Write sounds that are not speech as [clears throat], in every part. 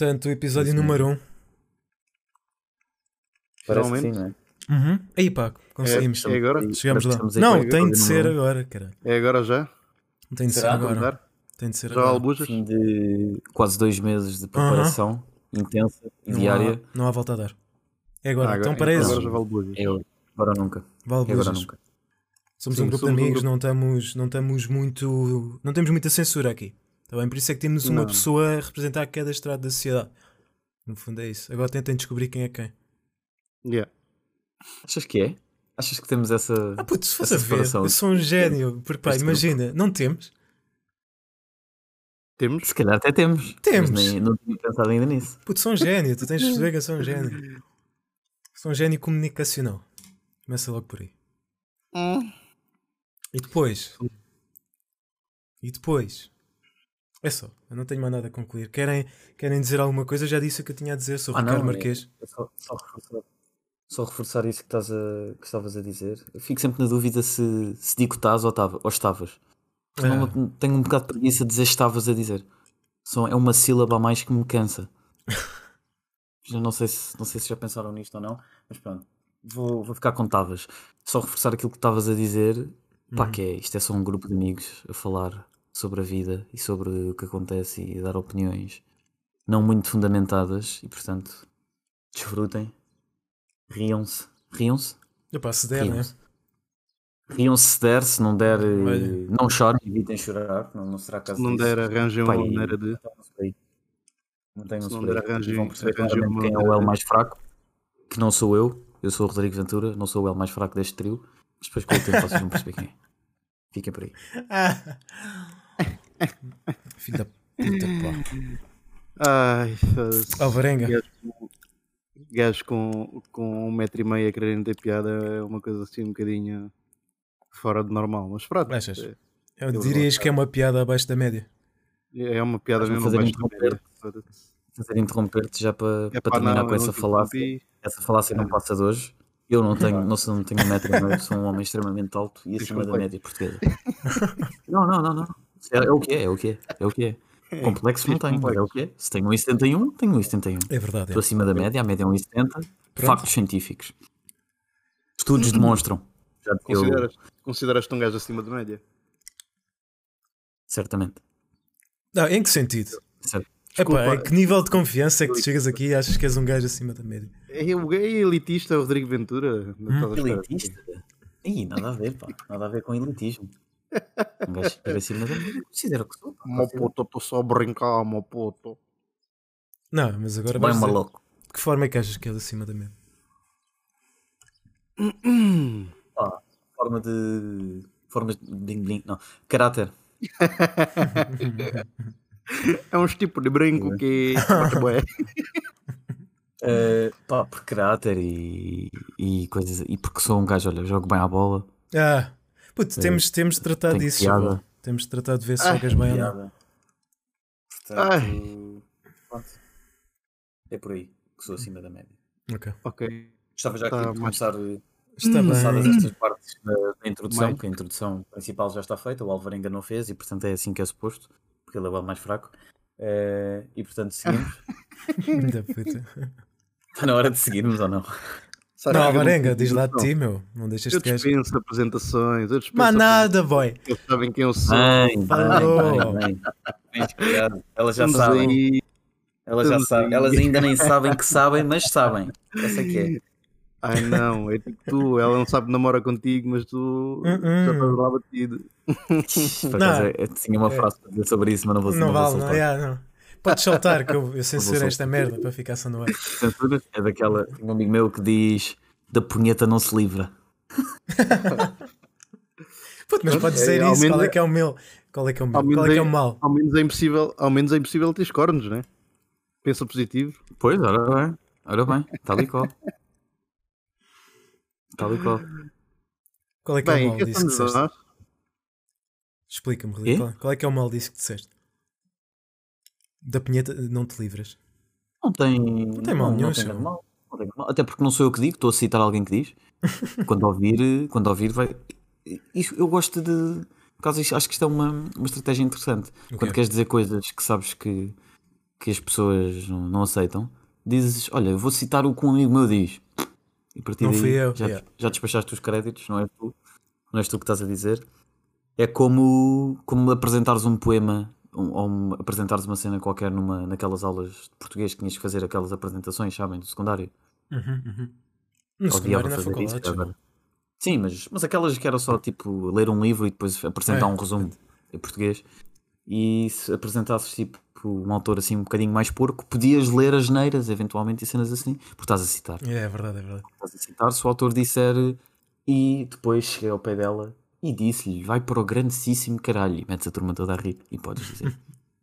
Portanto, o episódio Isso número 1. Um. Parece que sim, não é? Uhum. Aí pá, conseguimos. É agora? Chegamos lá. Não, tem de ser um. agora, cara. É agora já? Tem de ser Será? agora. Contar? Tem de ser Já agora. Fim de quase dois meses de preparação intensa e diária. há, não há volta a dar. É agora. Ah, então agora, para agora isso. já vale bujas. É agora nunca. Vale É agora nunca. Somos Sim, um grupo somos de um amigos, grupo. não estamos, não estamos muito. Não temos muita censura aqui. Está bem? Por isso é que temos uma Não. pessoa a representar cada estrado da sociedade. No fundo é isso. Agora tentem descobrir quem é quem. Yeah. Achas que é? Achas que temos essa. Ah, puto, se fosse a ver, eu sou um gênio. Porque, pá, imagina, não temos. Temos? Se calhar até temos. Temos. Mas nem, não tinha pensado ainda nisso. Puto, sou um gênio. Tu tens de perceber que eu sou um gênio. Sou um gênio comunicacional. Começa logo por aí. E depois? E depois? É só, eu não tenho mais nada a concluir. Querem, querem dizer alguma coisa? Eu já disse o que eu tinha a dizer. Sou Ah, Ricardo não, é- Marquês. É só, só reforçar, só reforçar isso que, estás a, que estavas a dizer. Eu fico sempre na dúvida se, se digo estás ou, tava, ou estavas. Porque Ah. não- tenho um bocado de preguiça de dizer estavas a dizer. Só é uma sílaba a mais que me cansa. [laughs] já não sei, se, não sei se já pensaram nisto ou não, mas pronto. Vou, vou ficar com estavas. Só reforçar aquilo que estavas a dizer. Pá, Uhum. que é, isto é só um grupo de amigos a falar sobre a vida e sobre o que acontece e dar opiniões não muito fundamentadas e portanto desfrutem, riam-se, riam-se, Epá, se der, né? riam-se. Riam-se se der, se não der, eh, Olha. não chorem, evitem chorar, não, não será caso Se não disso. der, arranjem uma maneira de. Aí. Mantenham-se Se não por der, arranjem- vão perceber arranjem claramente uma quem é o L mais fraco, que não sou eu, eu sou o Rodrigo Ventura, não sou o L mais fraco deste trio, mas depois com o tempo vocês vão perceber quem é. Fiquem por aí. [laughs] Filho da puta, pá. Ai, foda-se. Alvarenga. Gajos com- Gajos com, com um metro e meio a quererem ter piada é uma coisa assim um bocadinho fora de normal. Mas pronto, Achas? é, Eu dirias que é uma piada abaixo da média. é uma piada mesmo fazer abaixo da média. Fazer interromper-te já para, É para terminar não, com essa não falácia. Essa falácia não passa de hoje. Eu não tenho, não, sou, não tenho um metro e meio, sou um homem extremamente alto e acima da média portuguesa. [laughs] Não, não, não, não. É, é o que é, é o que é, é o que é. Complexo não Tens tenho, mas é o que é. Se tenho 1,71, tenho 1,71. É verdade. Estou É. acima da média, a média é 1,70. Pronto. Factos científicos. Estudos demonstram. Já que eu, Consideras, consideras-te um gajo acima da média? certamente. Não, em que sentido? Certo. Desculpa. Epá, a que nível de confiança é que tu chegas aqui e achas que és um gajo acima da média? É o é elitista Rodrigo Ventura. Não espera. Elitista? Ih, nada a ver, pá. Nada a ver com elitismo. Um gajo acima da média, considero que sou. Mo puto, estou só a brincar, mo puto. Não, mas agora Bem maluco. de que forma é que achas que és acima da média? [clears throat] Pá, forma de. Formas de bling bling. Não. Caráter. [laughs] É um tipo de brinco que. [laughs] Eh, pá, por caráter e, e coisas. E porque sou um gajo, olha, jogo bem à bola. Ah, puto, temos, temos de tratar Tenho disso, piada. Temos de tratar de ver se Ah, jogas bem ou não. Portanto, pronto. É por aí que sou acima da média. Ok. ok. Gostava já aqui Tá, de começar Está passadas bem. estas partes da, da introdução, Mais. que a introdução principal já está feita, o Álvaro ainda não fez e portanto é assim que é suposto, porque ele é o mais fraco. Eh, e portanto seguimos. [laughs] Está na hora de seguirmos ou não? Sabe Não, eu não- diz lá de ti, meu. Não deixas Eu de gajo. dispenso apresentações. Eu dispenso Mas nada, boy. Eles sabem quem eu sou. Bem, Falou. bem, bem. Elas já Estamos sabem. aí. Elas já sabem. aí. Elas ainda nem sabem que sabem, mas sabem. Essa é que é. [laughs] Ai não, é tipo tu. Ela não sabe namora contigo, mas tu Uh-uh. já estás lá batido. Por Não. acaso, eu tinha uma É. frase para dizer sobre isso, mas não vou, Não não vou vale, não. soltar. yeah, não. Podes soltar que eu, eu censuro esta merda para ficar só no ar. [laughs] É daquela. Tem um amigo meu que diz: da punheta não se livra. [laughs] Puto, mas pode É, dizer ao isso. Qual é é- que é o meu? Qual é que é o meu? Ao menos Qual é que é o é- mal? Ao menos é impossível, ao menos é impossível ter cornos, né? Pensa positivo. Pois, ora bem. Ora bem, tal e qual. Tal e qual. Qual é que é o Bem, mal que disso que disseste? Explica-me, qual é que é o mal disso que disseste? Da pinheta não te livras. Não tem. Não tem mal nenhum, Não tem nada mal. Não tem mal. Até porque não sou eu que digo, estou a citar alguém que diz. [laughs] quando ouvir, quando ouvir vai. Isso, eu gosto de. Por causa disso, acho que isto é uma, uma estratégia interessante. O Quando queres dizer coisas que sabes que, que as pessoas não, não aceitam, dizes, olha, eu vou citar o que um amigo meu diz. E a partir Não daí fui eu, já, yeah. já despachaste os créditos, não é tu, não és tu que estás a dizer. É como, como apresentares um poema um- ou um- apresentares uma cena qualquer numa, naquelas aulas de português que tinhas que fazer aquelas apresentações, sabem, do secundário. Uhum, uhum. No secundário na isso, faculdade. agora. Sim, mas, mas aquelas que era só tipo ler um livro e depois apresentar É. um resumo em português. E se apresentasses tipo um autor assim um bocadinho mais porco, podias ler as neiras eventualmente e cenas assim, porque estás a citar. É, é verdade, é verdade. Estás a citar, se o autor disser e depois cheguei ao pé dela e disse-lhe vai para o grandíssimo caralho e metes a turma toda a rir e podes dizer.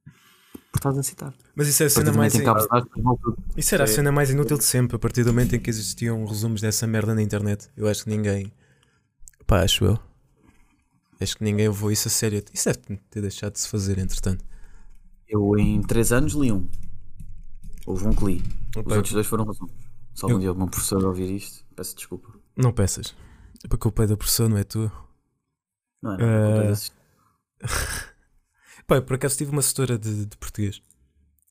[laughs] porque estás a citar. Mas isso é a A cena mais. volta- Isso era a cena mais inútil de sempre, a partir do momento em que existiam resumos dessa merda na internet. Eu acho que ninguém. Pá, acho eu. Acho que ninguém levou isso a sério. Isso deve ter deixado de se fazer, entretanto. Eu em 3 anos li um. Houve um que li. Os Opa, outros dois foram resumos. Se algum Eu- dia algum professor ouvir isto, peço desculpa. Não peças. É para culpa é da pessoa, não é tua. Não é? [laughs] Pá, eu por acaso tive uma setora de, de português.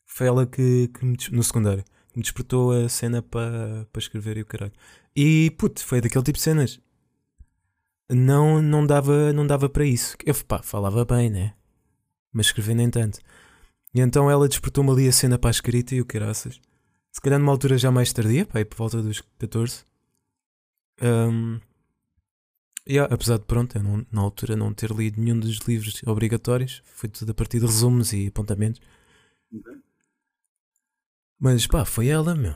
Foi ela que, que me, no secundário, me despertou a cena para para escrever e o caralho. E puto, foi daquele tipo de cenas. Não, não dava não dava para isso. Eu pá, falava bem, né? Mas escrever nem tanto. E então ela despertou-me ali a cena para a escrita e o caraças. Se calhar numa altura já mais tardia, pá, aí por volta dos 14. Ahm, yeah, apesar de pronto, eu não- na altura não ter lido nenhum dos livros obrigatórios, foi tudo a partir de resumos e apontamentos. Mas pá, foi ela, meu.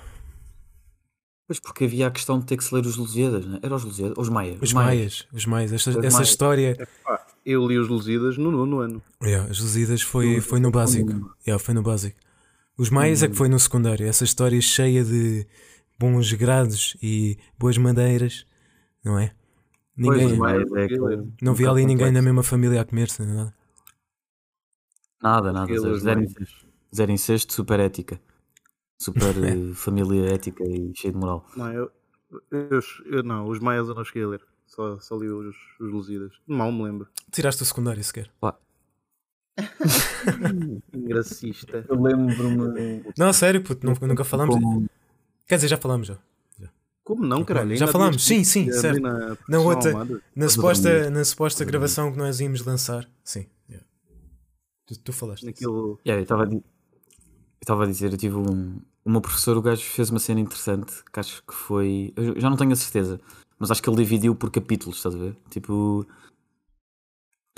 Pois porque havia a questão de ter que se ler os Lusíadas, né? Era os Lusíadas? Os Maias? Os Maias, os Maias, esta, Os essa Maias. história. Pá, eu li os Lusíadas no nono ano. Yeah, as Lusíadas foi, foi no básico. Yeah, foi no básico. Os Maias é que foi no secundário. Essa história cheia de bons grados e boas madeiras, não é? Pois, Ninguém, os Maias é Não aquele- não vi ali ninguém da mesma família a comer-se, nem nada. Nada, nada. Zero, Maias. incesto, zero incesto, super ética. Super [laughs] eh, família ética e cheio de moral. Não, eu, eu, eu- não, os Maias eu não cheguei a ler. Só, só li os, os Lusíadas. Mal me lembro. Tiraste o secundário sequer. [laughs] Engracista. Eu lembro-me. Não, sério, puto, nunca, nunca falámos. Quer dizer, já falámos já. Como não, caralho? Já falámos, sim, sim, certo. Na, outra-. Na suposta, na suposta gravação que nós íamos lançar. Sim. yeah. Tu, tu falaste. Naquele. Yeah, eu estava a, di- eu estava a dizer, eu tive um, o meu professor, o gajo fez uma cena interessante que acho que foi. Eu já não tenho a certeza, mas acho que ele dividiu por capítulos, estás a ver? Tipo.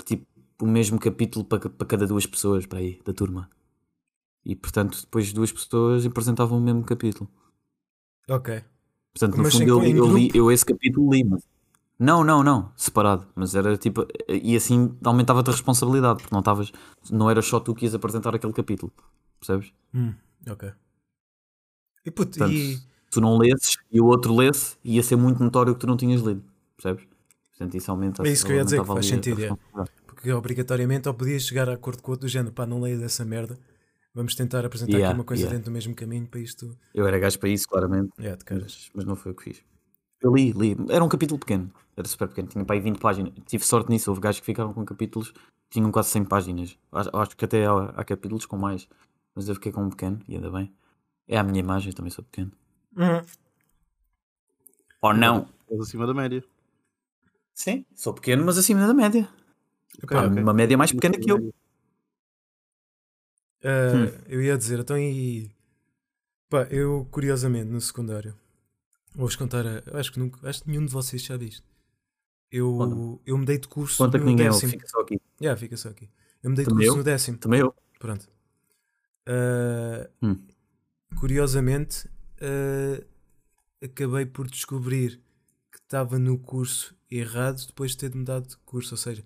Tipo, o mesmo capítulo para, para cada duas pessoas para aí, da turma. E portanto, depois duas pessoas apresentavam o mesmo capítulo. Ok. Portanto, no Mas fundo, eu, eu, li, eu esse capítulo li, mas. Não, não, não, separado. Mas era tipo. E assim aumentava-te a responsabilidade, porque não estavas. Não era só tu que ias apresentar aquele capítulo. Percebes? Hum, ok. E puto, Portanto, e. tu não lesses e o outro lesse, ia ser muito notório que tu não tinhas lido. Percebes? Portanto, isso aumenta É isso que eu ia dizer, que faz sentido, é. Porque obrigatoriamente ou podias chegar a acordo com o outro do género, pá, não leio dessa merda. Vamos tentar apresentar Yeah, aqui uma coisa yeah. dentro do mesmo caminho para isto. Eu era gajo para isso, claramente. É, de caras. Mas, mas não foi o que fiz. Eu li, li. Era um capítulo pequeno. Era super pequeno. Tinha para aí 20 páginas. Tive sorte nisso. Houve gajos que ficaram com capítulos que tinham quase 100 páginas. Acho, acho que até há, há capítulos com mais. Mas eu fiquei com um pequeno e ainda bem. É a minha imagem, eu também sou pequeno. Uhum. Ou não? Estás acima da média. Sim, sou pequeno, mas acima da média. Ok, Pá, ok. Uma média mais pequena que eu. Ah, Hum. Eu ia dizer, então e. Pá, eu curiosamente no secundário. Vou-vos contar, a- eu acho que nunca, acho que nenhum de vocês já disse. Eu, eu mudei de curso Conta que no ninguém décimo. fica só aqui. Yeah, fica só aqui. Eu mudei de Também curso eu? no décimo. Também eu. Pronto. Ah, Hum. Curiosamente, ah, acabei por descobrir que estava no curso errado depois de ter mudado de curso. Ou seja,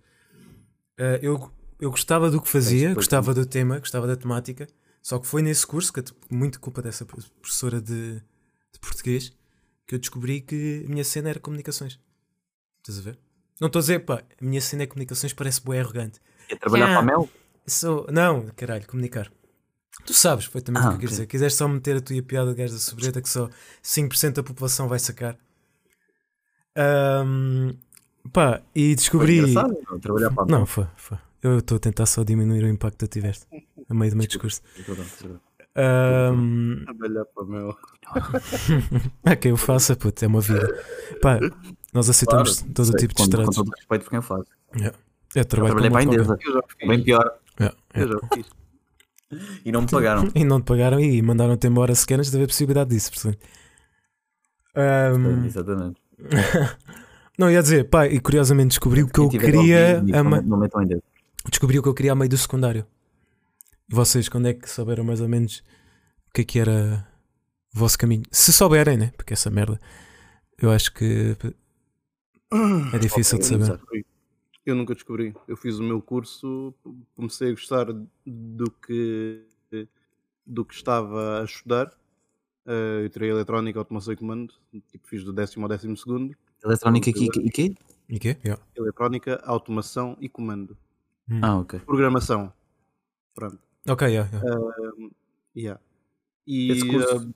ah, eu, eu gostava do que fazia, gostava do tema, gostava da temática, só que foi nesse curso, que é muito culpa dessa professora de, de português, que eu descobri que a minha cena era comunicações. Estás a ver? Não estou a dizer, pá, a minha cena é comunicações, parece bué arrogante. Ia trabalhar Yeah. para a Mel? Sou... Não, caralho, comunicar. Tu sabes perfeitamente Ah, o que ok. dizer. Quiseres só meter a tua piada de gajo da sobreta que só 5% da população vai sacar. Ahm, pá, e Foi descobri. engraçado, não? Trabalhar para a Mel. Não, foi, foi. Eu estou a tentar só diminuir o impacto que tu tiveste a meio do meu discurso. Ahm, Trabalhar para o meu. Há quem o faça, puto, é uma vida. Pá, nós aceitamos Claro, todo o tipo de com, com estratos. todo o respeito por quem faz. É trabalho Trabalhei para a Endesa, Eu fiz. bem pior. É, é. Eu já fiz. E não me pagaram. [laughs] E não te pagaram e mandaram-te embora sequer antes de haver possibilidade disso, portanto. Ahm, Exatamente. [laughs] não, ia dizer, pá, e curiosamente descobri o que eu queria. ouvido, a Não metam em dedo. Descobri o que eu queria a meio do secundário. E vocês, quando é que souberam mais ou menos o que é que era o vosso caminho? Se souberem, né? Porque essa merda eu acho que é difícil de Eu nunca saber. descobri. Eu nunca descobri. Eu fiz o meu curso, comecei a gostar do que, do que estava a estudar. Eh, eu tirei eletrónica, automação e comando. Tipo, fiz do décimo ao décimo segundo. Eletrónica e quê? E quê? Yeah. Eletrónica, automação e comando. Hum. Ah, ok. Programação. Pronto. Ok, yeah, yeah. Yeah. E Esse eh, curso,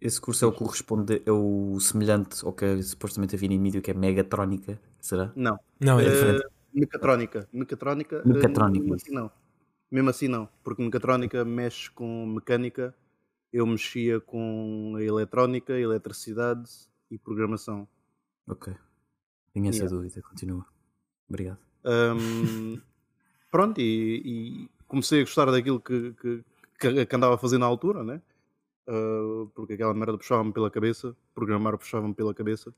esse curso é o corresponde, é o semelhante ao que supostamente havia em mídia, que é Megatrónica, será? não. não, é Eh, diferente. Mecatrónica. Mecatrónica. eh, Mecatrónica, Mesmo assim não. Mesmo assim não. Porque mecatrónica mexe com mecânica. Eu mexia com a eletrónica, eletricidade e programação. Ok. Tinha essa Yeah. dúvida, continua. Obrigado. Ahm, [laughs] pronto, e, e comecei a gostar daquilo que, que, que, andava a fazer na altura, né? Ah, porque aquela merda puxava-me pela cabeça, programar puxava-me pela cabeça.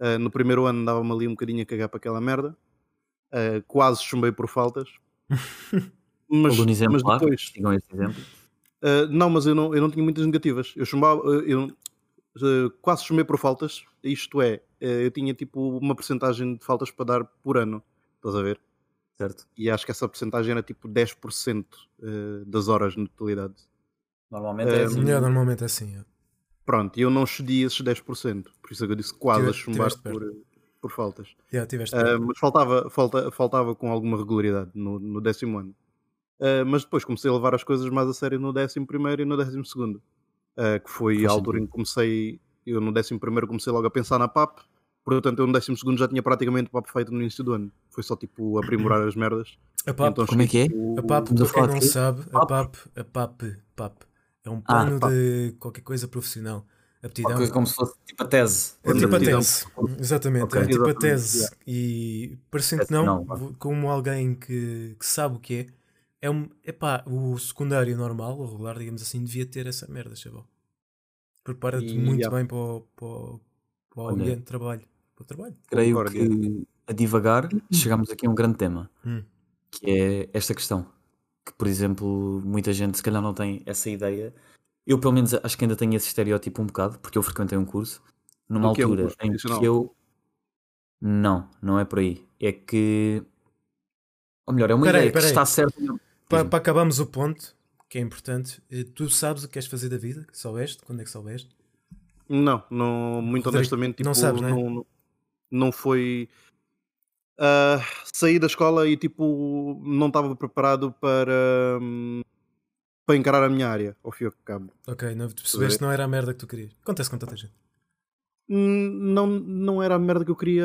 Ah, no primeiro ano andava-me ali um bocadinho a cagar para aquela merda, Ah, quase chumbei por faltas. [laughs] mas, Aluno mas exemplar, depois, sigam esse exemplo. não, mas eu não, eu não tinha muitas negativas. Eu chumbava, eu quase chumbei por faltas, isto é, eu tinha tipo uma porcentagem de faltas para dar por ano, estás a ver? Certo. e acho que essa porcentagem era tipo 10% eh, das horas na totalidade. Normalmente é Eh, assim. Yeah, normalmente é assim. yeah. Pronto, e eu não cedi esses 10%, por isso é que eu disse quase a chumbar tiveste perto. por, por faltas. Yeah, Eh, mas faltava, falta, faltava com alguma regularidade no, no décimo ano. Eh, mas depois comecei a levar as coisas mais a sério no décimo primeiro e no décimo segundo. Eh, que foi Faz a altura em que comecei, eu no décimo primeiro comecei logo a pensar na PAP, portanto eu no décimo segundo já tinha praticamente PAP feito no início do ano. Foi só tipo aprimorar as merdas. A PAP, Então, como é que é? tipo, a PAP para quem não sabe, a PAP, a PAP, PAP é um Ah, plano PAP. de qualquer coisa profissional. Aptidão. Uma coisa como se fosse tipo a tese. É tipo a tese, exatamente, Ok. é tipo a tese. E parecendo não, vou- como alguém que, que sabe o que é, é um, epá, o secundário normal, o regular, digamos assim, devia ter essa merda, chaval. Prepara-te muito yeah. bem para o, para o, para o ambiente de trabalho. Trabalho. Creio Concordo, que a divagar chegamos aqui a um grande tema, Hum. que é esta questão. Que, por exemplo, muita gente se calhar não tem essa ideia. Eu, pelo menos, acho que ainda tenho esse estereótipo um bocado, porque eu frequentei um curso numa que é um altura curso em que eu. Não, não é por aí. É que. Ou melhor, é uma Peraí, ideia que peraí. está certa. Para, para acabarmos o ponto, que é importante, eh, tu sabes o que queres fazer da vida? Que soubeste? Quando é que soubeste? Não, não muito Rodrigo, honestamente, não tipo, sabes, né? não, não foi. saí da escola e tipo não estava preparado para, hum, para encarar a minha área, ao fim e ao cabo. Ok, não, percebeste que não era a merda que tu querias. Acontece com tanta gente. Hum, Não, não era a merda que eu queria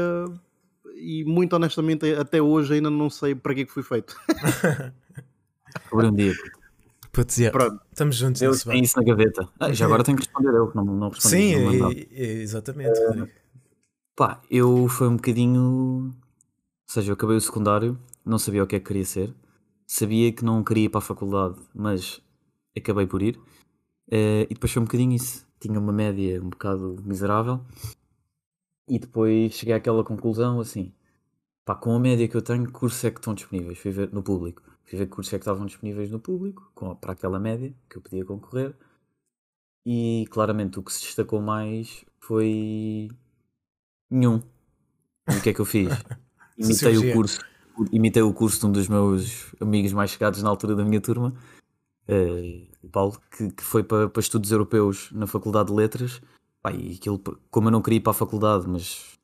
e muito honestamente até hoje ainda não sei para que é que fui feito. Sobre um dia. Putz, yeah. Pronto. Estamos juntos Eu tenho isso na gaveta. Ah, já agora tenho que responder eu, que não, não respondi. Sim, não e- e- exatamente. Rodrigo. Pá, eu foi um bocadinho. Ou seja, eu acabei o secundário, não sabia o que é que queria ser, sabia que não queria ir para a faculdade, mas acabei por ir. Eh, e depois foi um bocadinho isso. Tinha uma média um bocado miserável. E depois cheguei àquela conclusão assim: pá, com a média que eu tenho, que cursos é que estão disponíveis? Fui ver no público. Fui ver que cursos é que estavam disponíveis no público, com, para aquela média que eu podia concorrer. E claramente o que se destacou mais foi nenhum. E o que é que eu fiz? [laughs] Imitei Sociologia. o curso, imitei o curso de um dos meus amigos mais chegados na altura da minha turma, eh, o Paulo, que, que foi para, para estudos europeus na Faculdade de Letras. Pá, e aquilo, como eu não queria ir para a faculdade, mas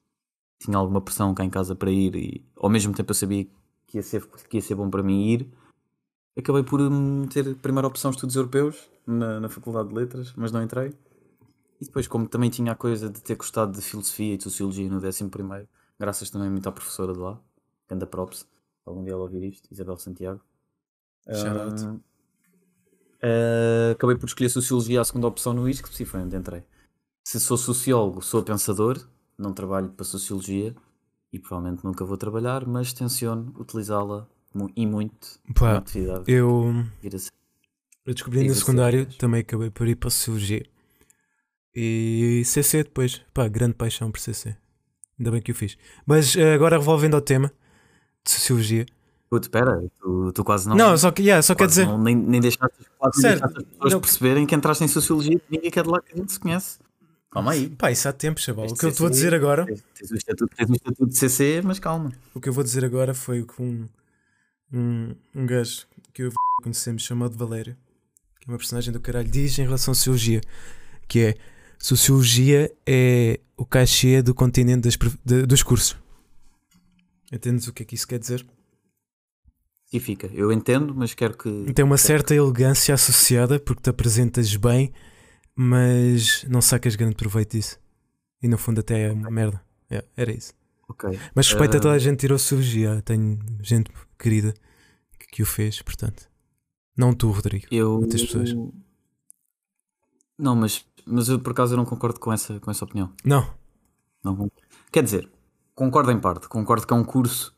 tinha alguma pressão cá em casa para ir, e ao mesmo tempo eu sabia que ia ser, que ia ser bom para mim ir, acabei por hum, ter primeira opção estudos europeus na, na Faculdade de Letras, mas não entrei. E depois, como também tinha a coisa de ter gostado de filosofia e de sociologia no 11 primeiro, graças também muito à professora de lá, Ganda Props, algum dia ela ouvir isto, Isabel Santiago. Shout out. Ah, Uh, acabei por escolher Sociologia a segunda opção no ISC, sim, foi onde entrei. Se sou sociólogo, sou pensador, não trabalho para Sociologia e provavelmente nunca vou trabalhar, mas tenciono utilizá-la e muito Pá, na atividade. eu, a eu descobri no secundário, também acabei por ir para Sociologia. E CC depois, pá, grande paixão por CC. Ainda bem que o fiz. Mas eh, agora revolvendo ao tema de Sociologia. Puto, espera, tu, tu quase não. Não, só, que, yeah, só quer dizer. não- nem, nem deixaste, quase nem Certo, deixaste as pessoas não- perceberem que entraste em Sociologia e ninguém quer de lá que a gente se conhece. Calma aí. Pá, isso há tempo, chaval. O que eu te vou CC dizer agora, Tens, tens o estatuto, tens o estatuto de CC, mas calma. o que eu vou dizer agora foi o que um, um, um gajo que eu conhecemos chamado Valério, que é uma personagem do caralho, diz em relação à Sociologia, que é Sociologia é o cachê do continente das de- dos cursos. Entendes o que é que isso quer dizer? E fica. Eu entendo, mas quero que. Tem uma certa elegância associada porque te apresentas bem, mas não sacas grande proveito disso. E no fundo até é uma merda. É, era isso. Ok. Mas respeito a Ah. toda a gente que tirou Sociologia. Tenho gente querida que, que o fez, portanto. Não tu, Rodrigo. Eu. Muitas pessoas. Não, mas, mas eu por acaso eu não concordo com essa, com essa opinião. Não. Não Quer dizer, concordo em parte. Concordo que é um curso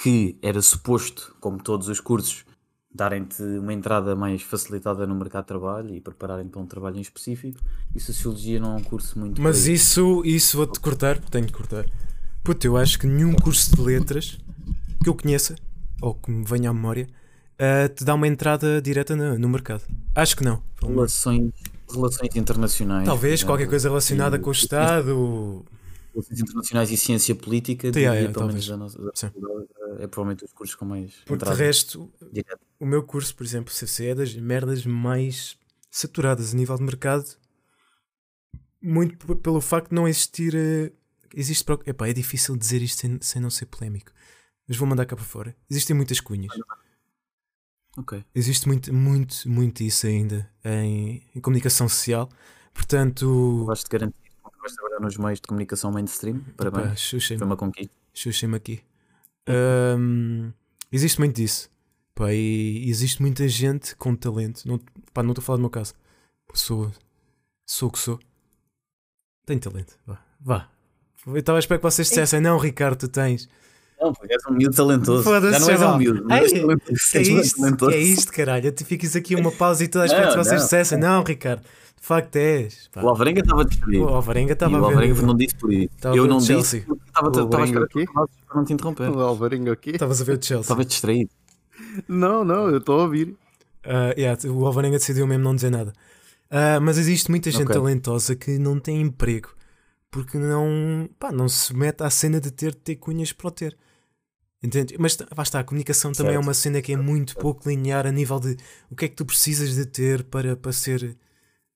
que era suposto, como todos os cursos, darem-te uma entrada mais facilitada no mercado de trabalho e prepararem-te para um trabalho em específico. E Sociologia não é um curso muito. Mas aí. isso, isso vou-te cortar, tenho de cortar. Puto, eu acho que nenhum curso de letras que eu conheça, ou que me venha à memória, ah, te dá uma entrada direta no, no mercado. Acho que não. Relações, relações internacionais. Talvez qualquer coisa relacionada e- com o Estado. Relações internacionais e ciência política, diria, yeah, pelo menos da nossa Sim. é provavelmente os cursos com mais Porque de resto, direta. o meu curso, por exemplo, CC, é das merdas mais saturadas a nível de mercado. Muito pelo facto de não existir. eh, existe. Epá, é difícil dizer isto sem, sem não ser polémico. Mas vou mandar cá para fora. Existem muitas cunhas. Ok. Existe muito, muito, muito isso ainda em, em comunicação social. Portanto, Vais te garantir que vais trabalhar nos meios de comunicação mainstream. Parabéns. xuxem-me. Foi uma conquista. Xuxem-me aqui. Ahm, existe muito disso. Pá, e existe muita gente com talento. Não, pá, não estou a falar do meu caso. Sou, sou o que sou. Tenho talento. Vá. Vá. Eu estava a esperar que vocês dissessem: Não, Ricardo, tu tens. Não, porque és um miúdo talentoso. Foda-se, Já não és um miúdo, és talentoso. É isto, talentoso. é isto, caralho. Tu ficas aqui uma pausa e toda a espera que Não, vocês dissessem: Não, Ricardo, de facto és. Pá. O Alvarenga estava distraído. O Alvarenga estava o a ver. Alvarenga não disse por isso. Estava a Eu ver o não disse estava a Alvarenga esperar aqui? para não te interromper. O Alvarinho aqui? Estavas a ver o Chelsea. Estava distraído. Não, não, eu estou a ouvir. Ah, yeah, o Alvarenga decidiu mesmo não dizer nada. Ah, mas existe muita gente Ok. talentosa que não tem emprego porque não, pá, não se mete à cena de ter de ter cunhas para o ter. Entende? Mas basta, a comunicação também é uma cena que é muito pouco linear a nível de o que é que tu precisas de ter para, para ser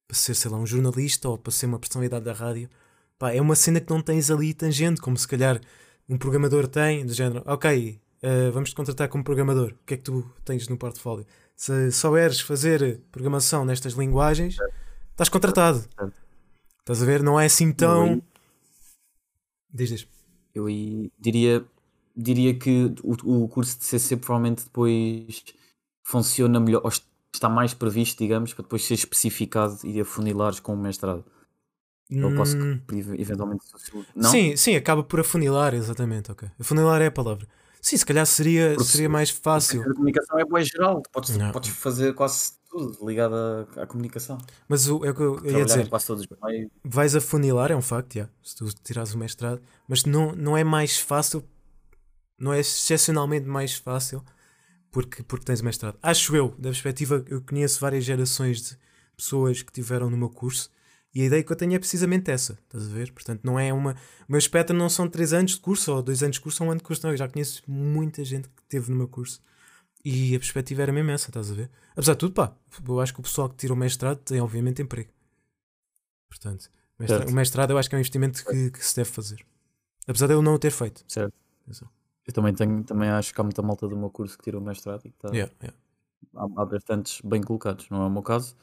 para ser, sei lá, um jornalista ou para ser uma personalidade da rádio. Pá, é uma cena que não tens ali tangente, como se calhar um programador tem, do género, ok, eh, vamos te contratar como programador. O que é que tu tens no portfólio? Se souberes fazer programação nestas linguagens, estás contratado. Estás a ver? Não é assim tão. Diz, diz. Eu diria, diria que o, o curso de CC provavelmente depois funciona melhor, ou está mais previsto, digamos, para depois ser especificado e afunilares com o mestrado. Eu posso Hum, eventualmente. Não? Sim, sim, acaba por afunilar, exatamente, ok. Afunilar é a palavra. Sim, se calhar seria, Porque seria mais fácil. A comunicação é boa geral, podes, Não. podes fazer quase tudo ligado à, à comunicação. Mas o, é o que eu, eu ia dizer. quase todos vais afunilar, é um facto, já, se tu tirares o mestrado, mas não, não é mais fácil, não é excepcionalmente mais fácil porque, porque tens mestrado. Acho eu, da perspectiva, eu conheço várias gerações de pessoas que tiveram no meu curso e a ideia que eu tenho é precisamente essa, estás a ver? Portanto, não é uma. O meu espectro não são 3 anos de curso ou 2 anos de curso ou um ano de curso, não. Eu já conheço muita gente que teve no meu curso e a perspectiva era mesmo essa, estás a ver? Apesar de tudo, pá, eu acho que o pessoal que tira o mestrado tem, obviamente, emprego. Portanto, mestra- Certo. o mestrado eu acho que é um investimento que, que se deve fazer. Apesar de eu não o ter feito. Certo. Atenção. Eu também, tenho, também acho que há muita malta do meu curso que tira o mestrado e que está, Yeah, yeah. há, há bastantes bem colocados. Não é o meu caso.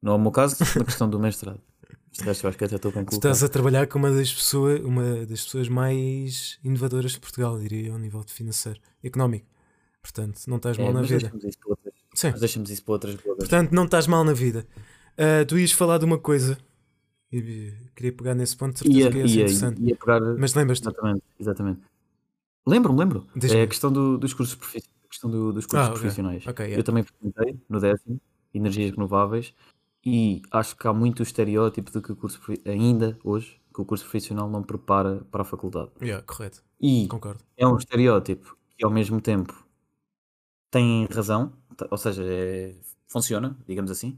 Não é o meu caso na questão do mestrado. De resto, acho que até estou bem Tu colocado. estás a trabalhar com uma das, pessoas, uma das pessoas mais inovadoras de Portugal, diria eu, a nível de financeiro, económico. Portanto, não estás É, mal na vida. isso outras, Sim. Mas deixamos isso para outras. Portanto, não estás mal na vida. Ah, tu ias falar de uma coisa. E queria pegar nesse ponto, de certeza Ia, que ia ser ia, interessante. ia pegar. Mas lembras-te? Exatamente, exatamente. Lembro-me, lembro. Diz-me. É a questão do- dos cursos, profi- questão do- dos cursos Ah, ok. profissionais. Ok, yeah. Eu também frequentei no décimo, energias renováveis, e acho que há muito o estereótipo de que o curso, ainda hoje, que o curso profissional não prepara para a faculdade. Yeah, correto. E Concordo. é um estereótipo que ao mesmo tempo tem razão, ou seja, é- funciona, digamos assim.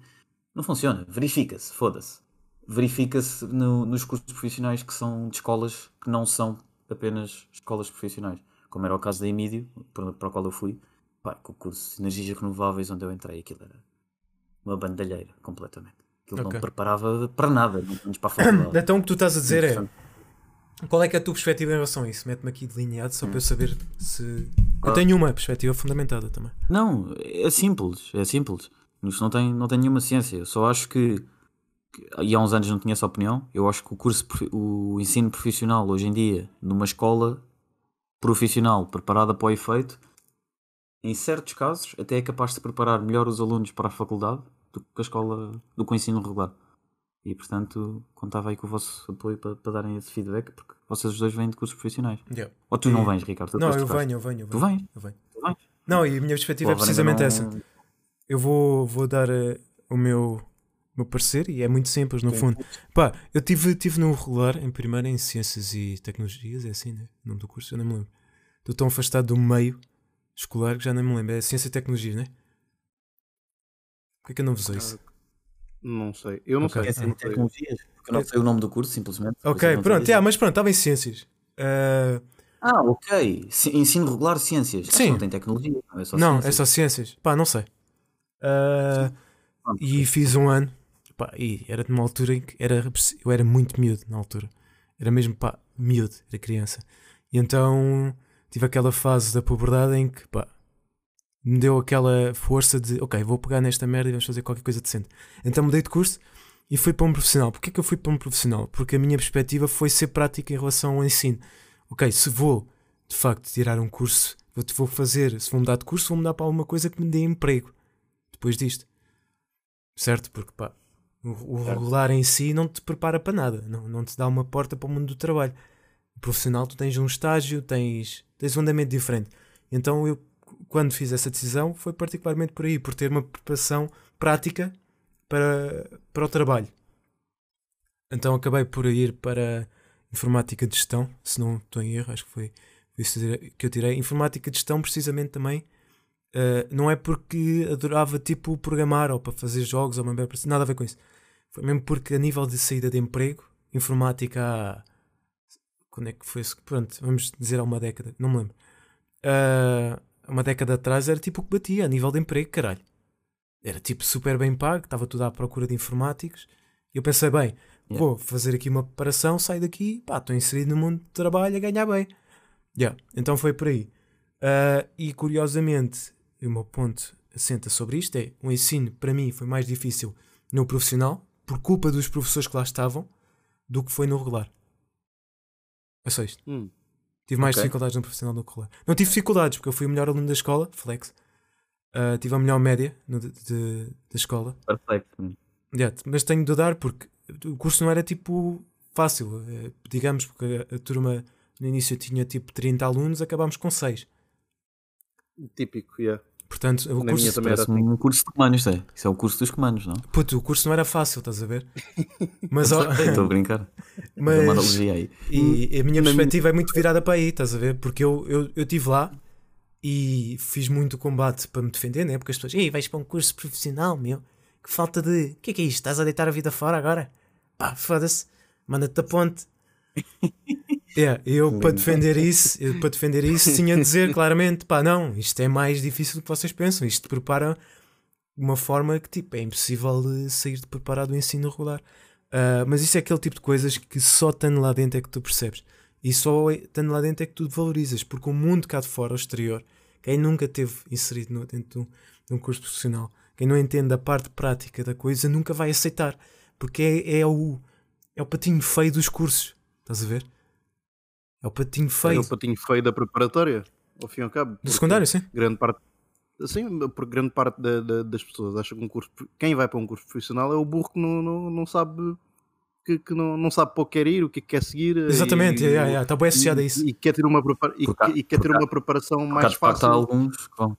Não funciona, verifica-se, foda-se. Verifica-se no- nos cursos profissionais que são de escolas que não são apenas escolas profissionais, como era o caso da Emídio, para, o qual eu fui, pá, com o curso de energias renováveis onde eu entrei, aquilo era uma bandalheira completamente. Aquilo não Ok. me preparava para nada, não menos para a faculdade. [clears throat] Então o que tu estás a dizer é. Qual é que é a tua perspectiva em relação a isso? Mete-me aqui delineado só para eu Hum. saber se. Eu Ah. tenho uma perspectiva fundamentada também. Não, é simples, é simples. Isto não tem, não tem nenhuma ciência. Eu só acho que- e há uns anos não tinha essa opinião, eu acho que o curso, o ensino profissional hoje em dia, numa escola profissional preparada para o efeito, em certos casos, até é capaz de preparar melhor os alunos para a faculdade do que a escola, do que o ensino regular. E portanto, contava aí com o vosso apoio para, para darem esse feedback, porque vocês os dois vêm de cursos profissionais. Yeah. Ou tu não vens, Ricardo? Tu Não, eu venho, eu venho, eu Tu venho. vens? Eu venho. Tu vens? Não, e a minha perspectiva é Pô, Vanessa precisamente não- essa. Eu vou, vou dar eh, o meu, meu parecer e é muito simples, no Sim. fundo. Pá, eu tive, tive no regular, em primeiro, em Ciências e Tecnologias, é assim, né? O nome do curso, eu não me lembro. Estou tão afastado do meio escolar que já nem me lembro. É Ciência e Tecnologias, né? Porquê que eu não vos ouço? Não sei. Eu não Ok. sei. É ciência e sei. tecnologias, porque eu não sei o nome do curso, simplesmente. ok, pronto, yeah, mas pronto, estava em Ciências. Ah, Ah, ok. Ensino regular ciências. Que Sim. Não tem tecnologia. não, É só não, ciências. é só Ciências. Pá, não sei. Ah, e fiz um ano. Pá, e era numa altura em que era, eu era muito miúdo na altura. Era mesmo, pá, miúdo, era criança. E então tive aquela fase da puberdade em que, pá, me deu aquela força de, ok, vou pegar nesta merda e vamos fazer qualquer coisa decente. Então mudei de curso e fui para um profissional. Porquê que eu fui para um profissional? Porque a minha perspectiva foi ser prática em relação ao ensino. Ok, se vou, de facto, tirar um curso, vou, vou fazer, se vou mudar de curso, vou mudar para alguma coisa que me dê emprego depois disto. Certo? Porque, pá, o, o regular em si não te prepara para nada, não, não te dá uma porta para o mundo do trabalho. O profissional, tu tens um estágio, tens, tens um andamento diferente. Então, eu, quando fiz essa decisão, foi particularmente por aí, por ter uma preparação prática para, para o trabalho. Então, acabei por ir para Informática de Gestão, se não estou em erro, acho que foi, foi isso que eu tirei. Informática de Gestão, precisamente também, Uh, não é porque adorava tipo programar ou para fazer jogos ou uma merda parecida, nada a ver com isso. Foi mesmo porque a nível de saída de emprego, informática há. Quando é que foi isso? Pronto, vamos dizer há uma década, não me lembro. Uh, uma década atrás era tipo o que batia a nível de emprego, caralho. Era tipo super bem pago, estava tudo à procura de informáticos. E eu pensei, bem, Yeah. vou fazer aqui uma preparação, saio daqui, pá, estou inserido no mundo de trabalho a ganhar bem. Yeah, então foi por aí. Uh, e curiosamente, o meu ponto assenta sobre isto é o ensino para mim foi mais difícil no profissional por culpa dos professores que lá estavam do que foi no regular. É só isto. Hum. Tive mais Ok. dificuldades no profissional do que no regular. Não tive dificuldades porque eu fui o melhor aluno da escola, flex. Uh, tive a melhor média no de- de- da escola. Perfeito. Yeah, mas tenho de dar porque o curso não era tipo fácil. eh, Digamos, porque a, a turma no início tinha tipo 30 alunos, acabámos com 6. Típico, yeah. Portanto, o Na curso, minha Parece um curso de comandos, é. Isso é o curso dos comandos, não? puto, o curso não era fácil, estás a ver? [laughs] Mas, [laughs] Estou a brincar. mas Uma analogia aí. e a minha Na perspectiva é muito virada para aí, estás a ver? Porque eu eu eu estive lá e fiz muito combate para me defender, né? Porque as pessoas, ei, vais para um curso profissional, meu, que falta de. O que é que é isto? Estás a deitar a vida fora agora? Pá, foda-se, manda-te a ponte. [laughs] É, eu para defender isso, eu, para defender isso [laughs] tinha de dizer claramente, pá, não, isto é mais difícil do que vocês pensam, isto prepara de uma forma que tipo, é impossível de sair de preparado do ensino regular. Ah, mas isso é aquele tipo de coisas que só estando lá dentro é que tu percebes. E só estando lá dentro é que tu valorizas, porque o mundo cá de fora, o exterior, quem nunca teve inserido no- dentro de um, de um curso profissional, quem não entende a parte prática da coisa, nunca vai aceitar, porque é, é, o, é o patinho feio dos cursos, estás a ver? É o patinho É feio o patinho feio da preparatória, ao fim e ao cabo. do porque secundário, sim. Grande parte, Assim, por grande parte da- da- das pessoas acha que um curso, quem vai para um curso profissional é o burro que não, não, não sabe que, que não, não sabe para o que quer ir, o que é que quer seguir. Exatamente, e, yeah, yeah, está bem associado a isso. E, e quer ter uma, prepara- e, Porque há- e quer ter porque uma preparação Porque mais facto há fácil. alguns que vão.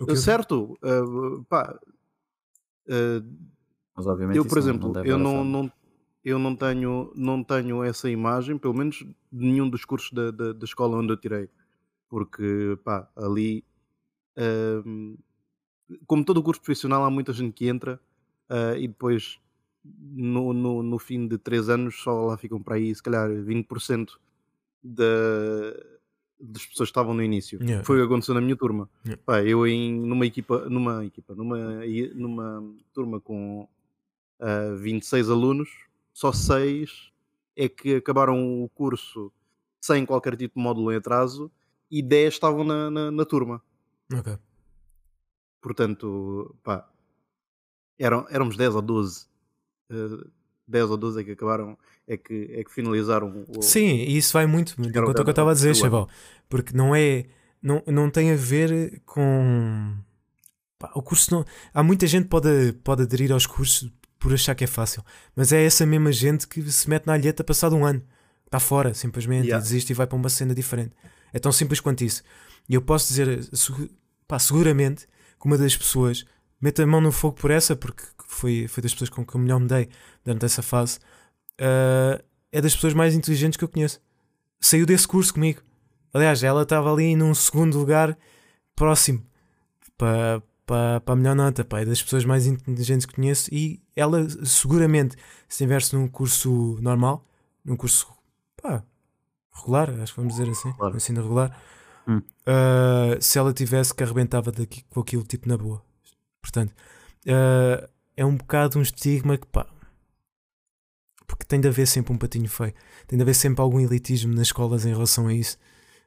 O que eu- Certo, uh, pá, uh, Mas obviamente eu, por exemplo, não eu não, não, eu não tenho, não tenho essa imagem, pelo menos de nenhum dos cursos da, da, da escola onde eu tirei. Porque, pá, ali, hum, como todo o curso profissional, há muita gente que entra ah, e depois, no, no, no fim de 3 anos, só lá ficam para aí, se calhar, 20% da, das pessoas que estavam no início. Yeah. Foi o que aconteceu na minha turma. Yeah. Pá, eu em, numa equipa, numa equipa, numa, numa turma com ah, 26 alunos, só 6 é que acabaram o curso sem qualquer tipo de módulo em atraso e 10 estavam na, na, na turma. Ok. Portanto, pá, eram, éramos 10 ou 12. eh, 10 ou 12 é que acabaram, é que, é que finalizaram o. Sim, e isso vai muito ao que eu estava a dizer, Chaval. Porque não é. Não, não tem a ver com. Pá, o curso não. Há muita gente que pode, pode aderir aos cursos por achar que é fácil. Mas é essa mesma gente que se mete na alheta passado um ano. Está fora, simplesmente, Yeah. e desiste e vai para uma cena diferente. É tão simples quanto isso. E eu posso dizer, pá, seguramente, que uma das pessoas mete a mão no fogo por essa, porque foi, foi das pessoas com que eu melhor me dei durante essa fase, ah, é das pessoas mais inteligentes que eu conheço. Saiu desse curso comigo. Aliás, ela estava ali num segundo lugar próximo para para para a melhor nota, pá, é das pessoas mais inteligentes que conheço e ela seguramente se estivesse num curso normal, num curso pá, regular, acho que vamos dizer assim, Claro. um ensino regular, Hum. ah, se ela tivesse que arrebentava daqui com aquilo tipo na boa. Portanto, ah, é um bocado um estigma que pá, porque tem de haver sempre um patinho feio, tem de haver sempre algum elitismo nas escolas em relação a isso.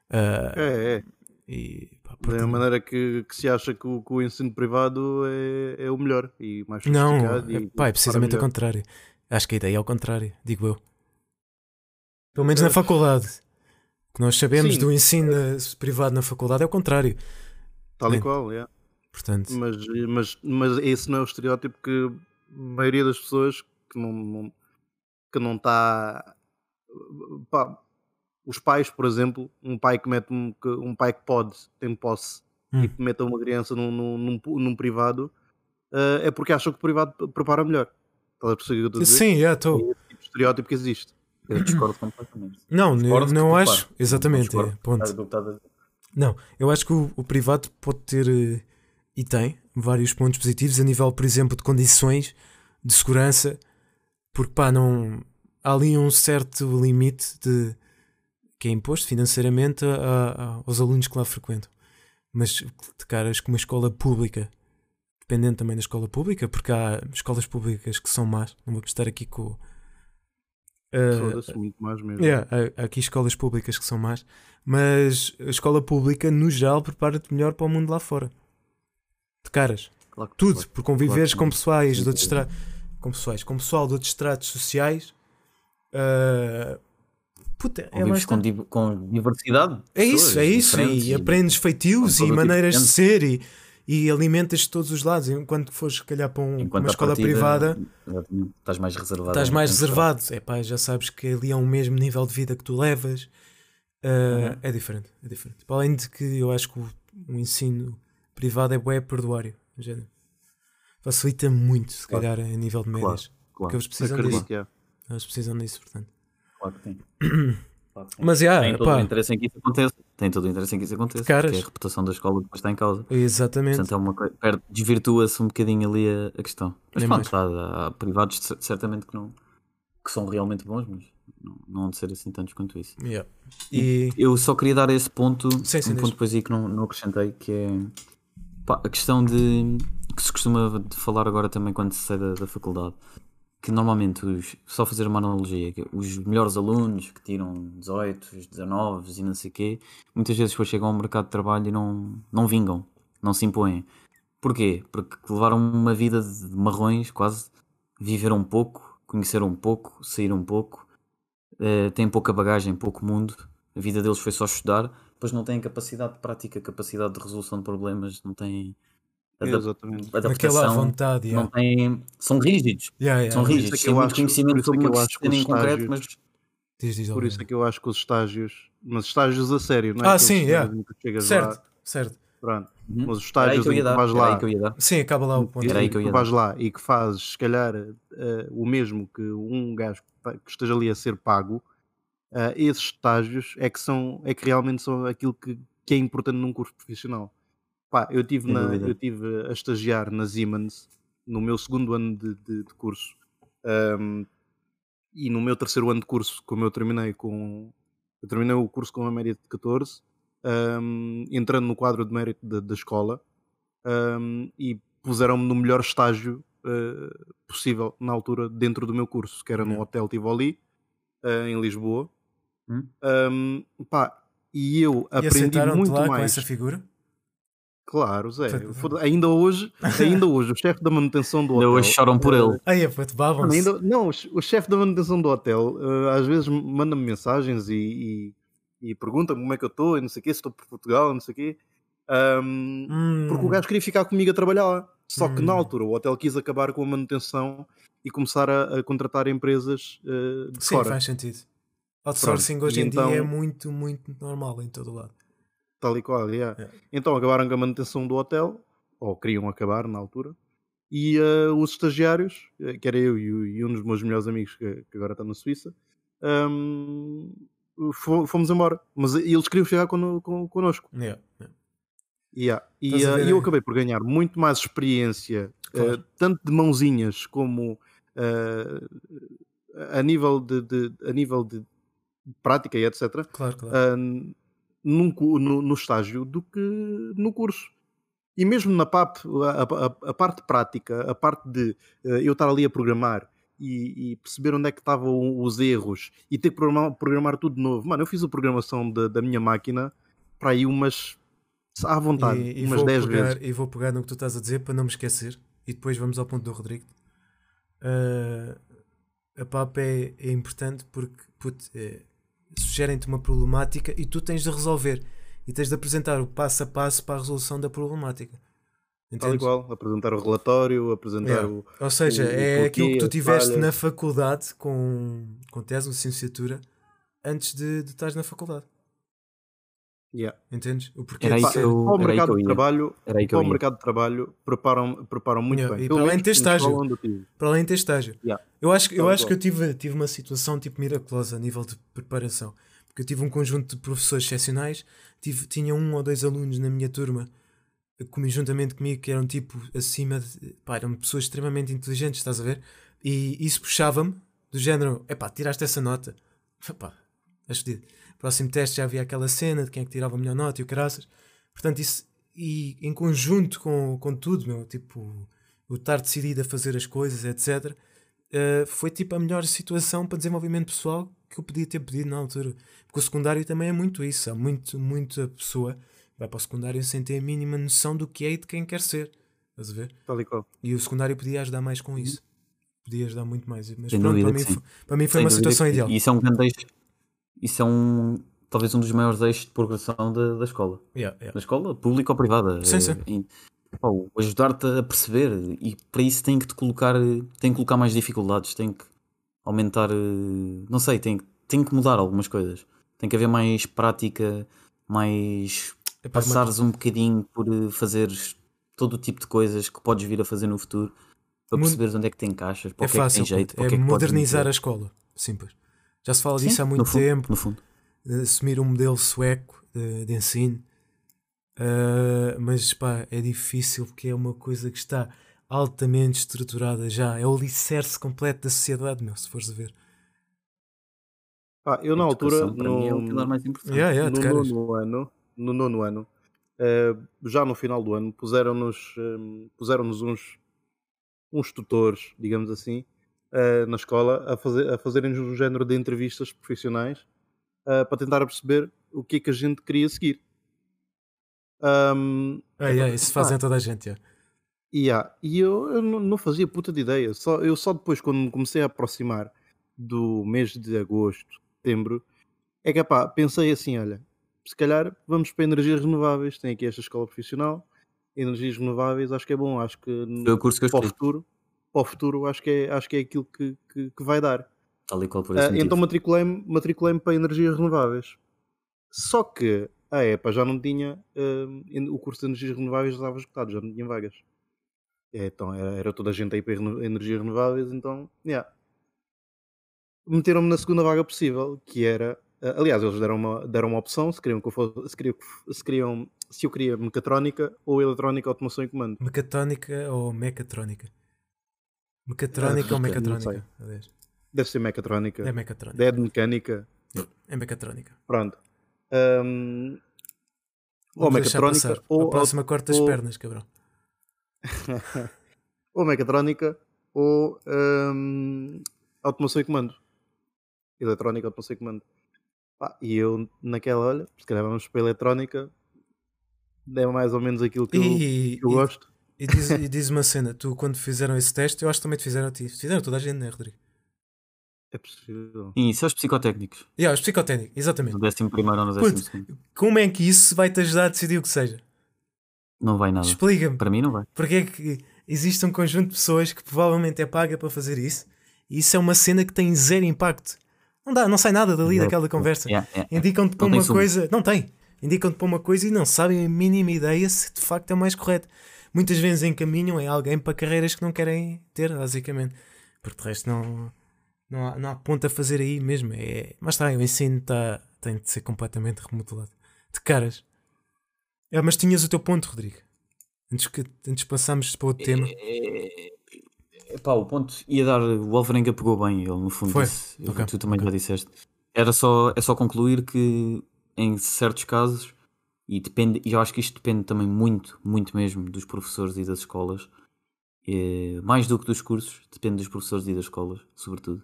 Ah, É, é. e, pá, Da porque- maneira que, que se acha que o, que o ensino privado é, é o melhor e mais Não, sofisticado. é, e pá, é precisamente melhor. contrário. Acho que a ideia é ao contrário, digo eu. Pelo menos na faculdade. O que nós sabemos sim. do ensino privado na faculdade é o contrário. Tal e Bem. qual, é. Portanto, mas, mas, mas esse não é o estereótipo que a maioria das pessoas que não, não- que não está pá, os pais, por exemplo, um pai que mete um, que- um pai que pode, tem posse Hum. e que meta uma criança num, num, num, privado eh, é porque acham que o privado pre- prepara melhor. Estás a perceber o que eu estou a dizer? sim, já estou. É esse tipo de estereótipo que existe. Eu discordo completamente. Não, Discordo não acho. Exatamente, discordo é, ponto. Não, eu acho que o, o privado pode ter eh, e tem vários pontos positivos a nível, por exemplo, de condições de segurança, porque pá, não há ali um certo limite de que é imposto financeiramente a- a- aos alunos que lá frequentam. Mas de caras com uma escola pública, dependendo também da escola pública, porque há escolas públicas que são más, não vou estar aqui com. eh, Foda-se muito mais mesmo. Yeah, há, há aqui escolas públicas que são más, mas a escola pública, no geral, prepara-te melhor para o mundo lá fora. De caras. Claro que- Tudo, claro. por conviveres que com pessoais de outros com pessoais, com pessoal de outros estratos sociais. ah, puta, é, está. com, com diversidade. é isso, é isso. E aprendes feitios e tipo maneiras de ser e, e alimentas de todos os lados. Enquanto fores, se calhar, para um- uma escola partida, privada, estás mais reservado. estás mais reservado. É pá, já sabes que ali é o mesmo nível de vida que tu levas. Uh, Uhum. É diferente, é diferente. Para além de que eu acho que o, o ensino privado é bué perdoário. género. Facilita muito, se Claro. calhar, a nível de Claro, médias. Porque Claro, eles precisam Acredito disso. que é. Eles precisam disso, portanto. Claro que tem. Claro que tem. Mas já, tem todo pá, o interesse em que isso aconteça. Tem todo o interesse em que isso aconteça. Caras. Porque a reputação da escola depois está em causa. exatamente. Portanto, é uma coisa. perde- Desvirtua-se um bocadinho ali a, a questão. Mas Nem pronto, há, há privados cer- certamente que não. que são realmente bons, mas não, não hão de ser assim tantos quanto isso. Yeah. E Eu só queria dar esse ponto, Sim, sim, um ponto depois aí que não, não acrescentei, que é pá, a questão de que se costuma de falar agora também quando se sai da, da faculdade, que normalmente os, só fazer uma analogia, os melhores alunos que tiram 18, 19 e não sei o quê, muitas vezes depois chegam ao mercado de trabalho e não, não vingam, não se impõem. Porquê? Porque levaram uma vida de marrões, quase, viveram um pouco, conheceram um pouco, saíram um pouco, eh, têm pouca bagagem, pouco mundo, a vida deles foi só estudar depois não têm capacidade de prática, capacidade de resolução de problemas, não têm Exatamente. Adaptação, vontade, não yeah. têm, são rígidos, Yeah, yeah. são Por isso rígidos, é que eu muito acho- por conhecimento isso é sobre que uma eu acho que disciplina em os concreto, estágios- mas Diz, diz, Por isso é que eu acho que os estágios, mas estágios a sério, não é? Ah, Aqueles sim, yeah. que Certo, lá, certo. pronto. Uhum. Mas os estágios que que vais lá, que eu ia dar. Sim, acaba lá o ponto. Era aí que eu ia vais lá e que fazes, se calhar, eh, o mesmo que um gajo que que esteja ali a ser pago, eh, esses estágios é que, são, é que realmente são aquilo que, que é importante num curso profissional. Pá, eu tive, na, eu tive a estagiar na Siemens no meu segundo ano de, de- de curso. Ahm, e no meu terceiro ano de curso, como eu terminei com. Eu terminei o curso com uma média de 14, ahm, entrando no quadro de mérito da, da escola, ahm, e puseram-me no melhor estágio eh, possível na altura dentro do meu curso, que era no. Hotel Tivoli, eh, em Lisboa. Hum? Pá, e eu E aprendi muito lá com mais. essa figura? Claro, Zé. Ainda hoje, ainda hoje, o chefe da manutenção do Ainda hotel. hoje choram por eh, ele. Aí, puto, babam-se. Ainda, não, o che- o chefe da manutenção do hotel eh, às vezes manda-me mensagens e, e, e pergunta-me como é que eu estou, e não sei o quê, se estou por Portugal, não sei o quê. Ahm, Hum, Porque o gajo queria ficar comigo a trabalhar lá. Só que na Hum. altura o hotel quis acabar com a manutenção e começar a, a contratar empresas eh, de Sim, fora. faz sentido. Outsourcing Pronto, hoje e em dia então- é muito, muito normal em todo o lado. Tal e qual, yeah. Yeah. Então acabaram com a manutenção do hotel, ou queriam acabar na altura, e eh, os estagiários, eh, que era eu e, e um dos meus melhores amigos que, que agora está na Suíça, fo- fomos embora. Mas eles queriam chegar cono, con- connosco. Yeah, yeah. E eh, ver, eu é? acabei por ganhar muito mais experiência, eh, Claro. tanto de mãozinhas como eh, a nível de, de- a nível de prática e etc. Claro, claro. Num no, no estágio do que no curso. E mesmo na PAP, a, a- a parte prática, a parte de eh, eu estar ali a programar e, e perceber onde é que estavam os erros e ter que programar, programar tudo de novo. Mano, eu fiz a programação da, da minha máquina para aí umas à vontade, e, e umas vou 10 pegar, vezes. e vou pegar no que tu estás a dizer para não me esquecer. E depois vamos ao ponto do Rodrigo. Ah, a PAP é, é importante porque puto, é, sugerem-te uma problemática e tu tens de resolver. E tens de apresentar o passo a passo para a resolução da problemática. Tal qual, apresentar o relatório, apresentar Yeah. o. Ou seja, o- o é porquê, aquilo que tu tiveste na faculdade com, com tese, licenciatura, antes de, de estares na faculdade. Yeah. Entendes? O porquê Era que eu- Para o era aí mercado que eu de trabalho, Era aí que para o mercado de trabalho preparam, preparam muito Yeah, bem. e para além de ter estágio. Para além de ter estágio. Yeah. Eu acho, que- eu acho que eu tive, tive uma situação tipo miraculosa a nível de preparação. Porque eu tive um conjunto de professores excepcionais, tive, tinha um ou dois alunos na minha turma, eh, comi- juntamente comigo, que eram tipo acima de. Pá, eram pessoas extremamente inteligentes, estás a ver? E isso puxava-me, do género: epá, tiraste essa nota. [laughs] Epá, és fedido. Próximo teste já havia aquela cena de quem é que tirava a melhor nota e o caraças. Portanto, isso. E em conjunto com, com tudo, meu, tipo, o estar decidido a fazer as coisas, etc. Uh, foi tipo a melhor situação para desenvolvimento pessoal que eu podia ter pedido na altura. Porque o secundário também é muito isso. Há muito, muita pessoa que vai para o secundário sem ter a mínima noção do que é e de quem quer ser. Estás a ver? E o secundário podia ajudar mais com isso. Podia ajudar muito mais. Mas pronto, para mim, para mim foi Sem uma situação que ideal. E isso é um grande eixo. Isso é um. Talvez um dos maiores eixos de progressão da, da escola. Yeah, yeah. Da escola pública ou privada. Sim, Eh, sim. Ajudar-te a perceber. E para isso tem que te colocar. Tem que colocar mais dificuldades. Tem que aumentar. eh, Não sei, tem, que- tem que mudar algumas coisas. Tem que haver mais prática, mais. Mas- passares um bocadinho por eh, fazeres todo o tipo de coisas que podes vir a fazer no futuro para Mu- perceberes onde é que tem caixas, para é que é que fácil. tem jeito, é é que podes modernizar a escola. Simples. Já se fala Sim, disso há no muito fundo, tempo. No fundo. de assumir um modelo sueco de, de ensino. Ah, mas pá, é difícil porque é uma coisa que está altamente estruturada já. É o alicerce completo da sociedade, meu, se fores a ver. Ah, eu na A altura, para mim, é o pilar no, mais importante. Yeah, yeah, no nono ano, no nono ano, eh, já no final do ano, puseram-nos eh, puseram-nos uns, uns tutores, digamos assim, eh, na escola a, fazer, a fazerem-nos um género de entrevistas profissionais eh, para tentar perceber o que é que a gente queria seguir. Ahm, Ah, yeah, isso fazem toda a gente. yeah. E e eu, eu não, fazia puta de ideia. Só, eu só depois, quando me comecei a aproximar do mês de agosto, setembro, é que pá, pensei assim: olha, se calhar vamos para energias renováveis. Tem aqui esta escola profissional, energias renováveis, acho que é bom, acho que Foi o curso que eu para o futuro, para o futuro acho que é, acho que é aquilo que, que, que vai dar. Tal e qual por Ah, esse motivo. então matriculei-me matriculei para energias renováveis. Só que a EPA já não tinha en- o curso de energias renováveis já estava esgotado, já não tinha vagas. É, Então era, era toda a gente aí para reno- energias renováveis, então yeah. meteram-me na segunda vaga possível, que era ah, aliás, eles deram uma, deram uma opção se queriam que eu fosse, se, queriam, se, queriam, se eu queria mecatrónica ou eletrónica, automação e comando. Mecatónica ou mecatrónica? Mecatrónica Ah, ou não mecatrónica? Deve ser mecatrónica. é mecatrónica. Dead mecânica. É mecatrónica. Pronto. Hum, [laughs] ou mecatrónica ou, a próxima corta as pernas, cabrão. ou mecatrónica ou hum, automação e comando. Eletrónica, automação e comando. Pá, e eu naquela, olha, se calhar vamos para a eletrónica, é mais ou menos aquilo que eu, E, que eu e- gosto. E diz, e diz uma cena, tu quando fizeram esse teste, eu acho que também te fizeram a ti. Fizeram toda a gente, né, Rodrigo? É possível. Sim, isso é os psicotécnicos. Yeah, os psicotécnicos, exatamente. No décimo primeiro ou no décimo segundo. Como é que isso vai te ajudar a decidir o que seja? Não vai nada. Explica-me. Para mim não vai. Porque é que existe um conjunto de pessoas que provavelmente é paga para fazer isso e isso é uma cena que tem zero impacto. Não dá, não sai nada dali Zero. daquela conversa. Yeah, yeah. Indicam-te para uma coisa. Não tem. Indicam-te para uma coisa e não sabem a mínima ideia se de facto é o mais correto. Muitas vezes encaminham é alguém para carreiras que não querem ter, basicamente. Porque de resto não, não, há, não há ponto a fazer aí mesmo. É, mas está, o ensino está, tem de ser completamente remodelado. De caras. É, mas tinhas o teu ponto, Rodrigo. Antes que antes passarmos para outro tema. Epá, o ponto ia dar. O Alvarenga pegou bem, ele no fundo Foi? disse. eu- Ok, Tu também ok. já disseste. Era só, é só concluir que em certos casos, e depende, e eu acho que isto depende também muito, muito mesmo dos professores e das escolas, eh, mais do que dos cursos, depende dos professores e das escolas, sobretudo.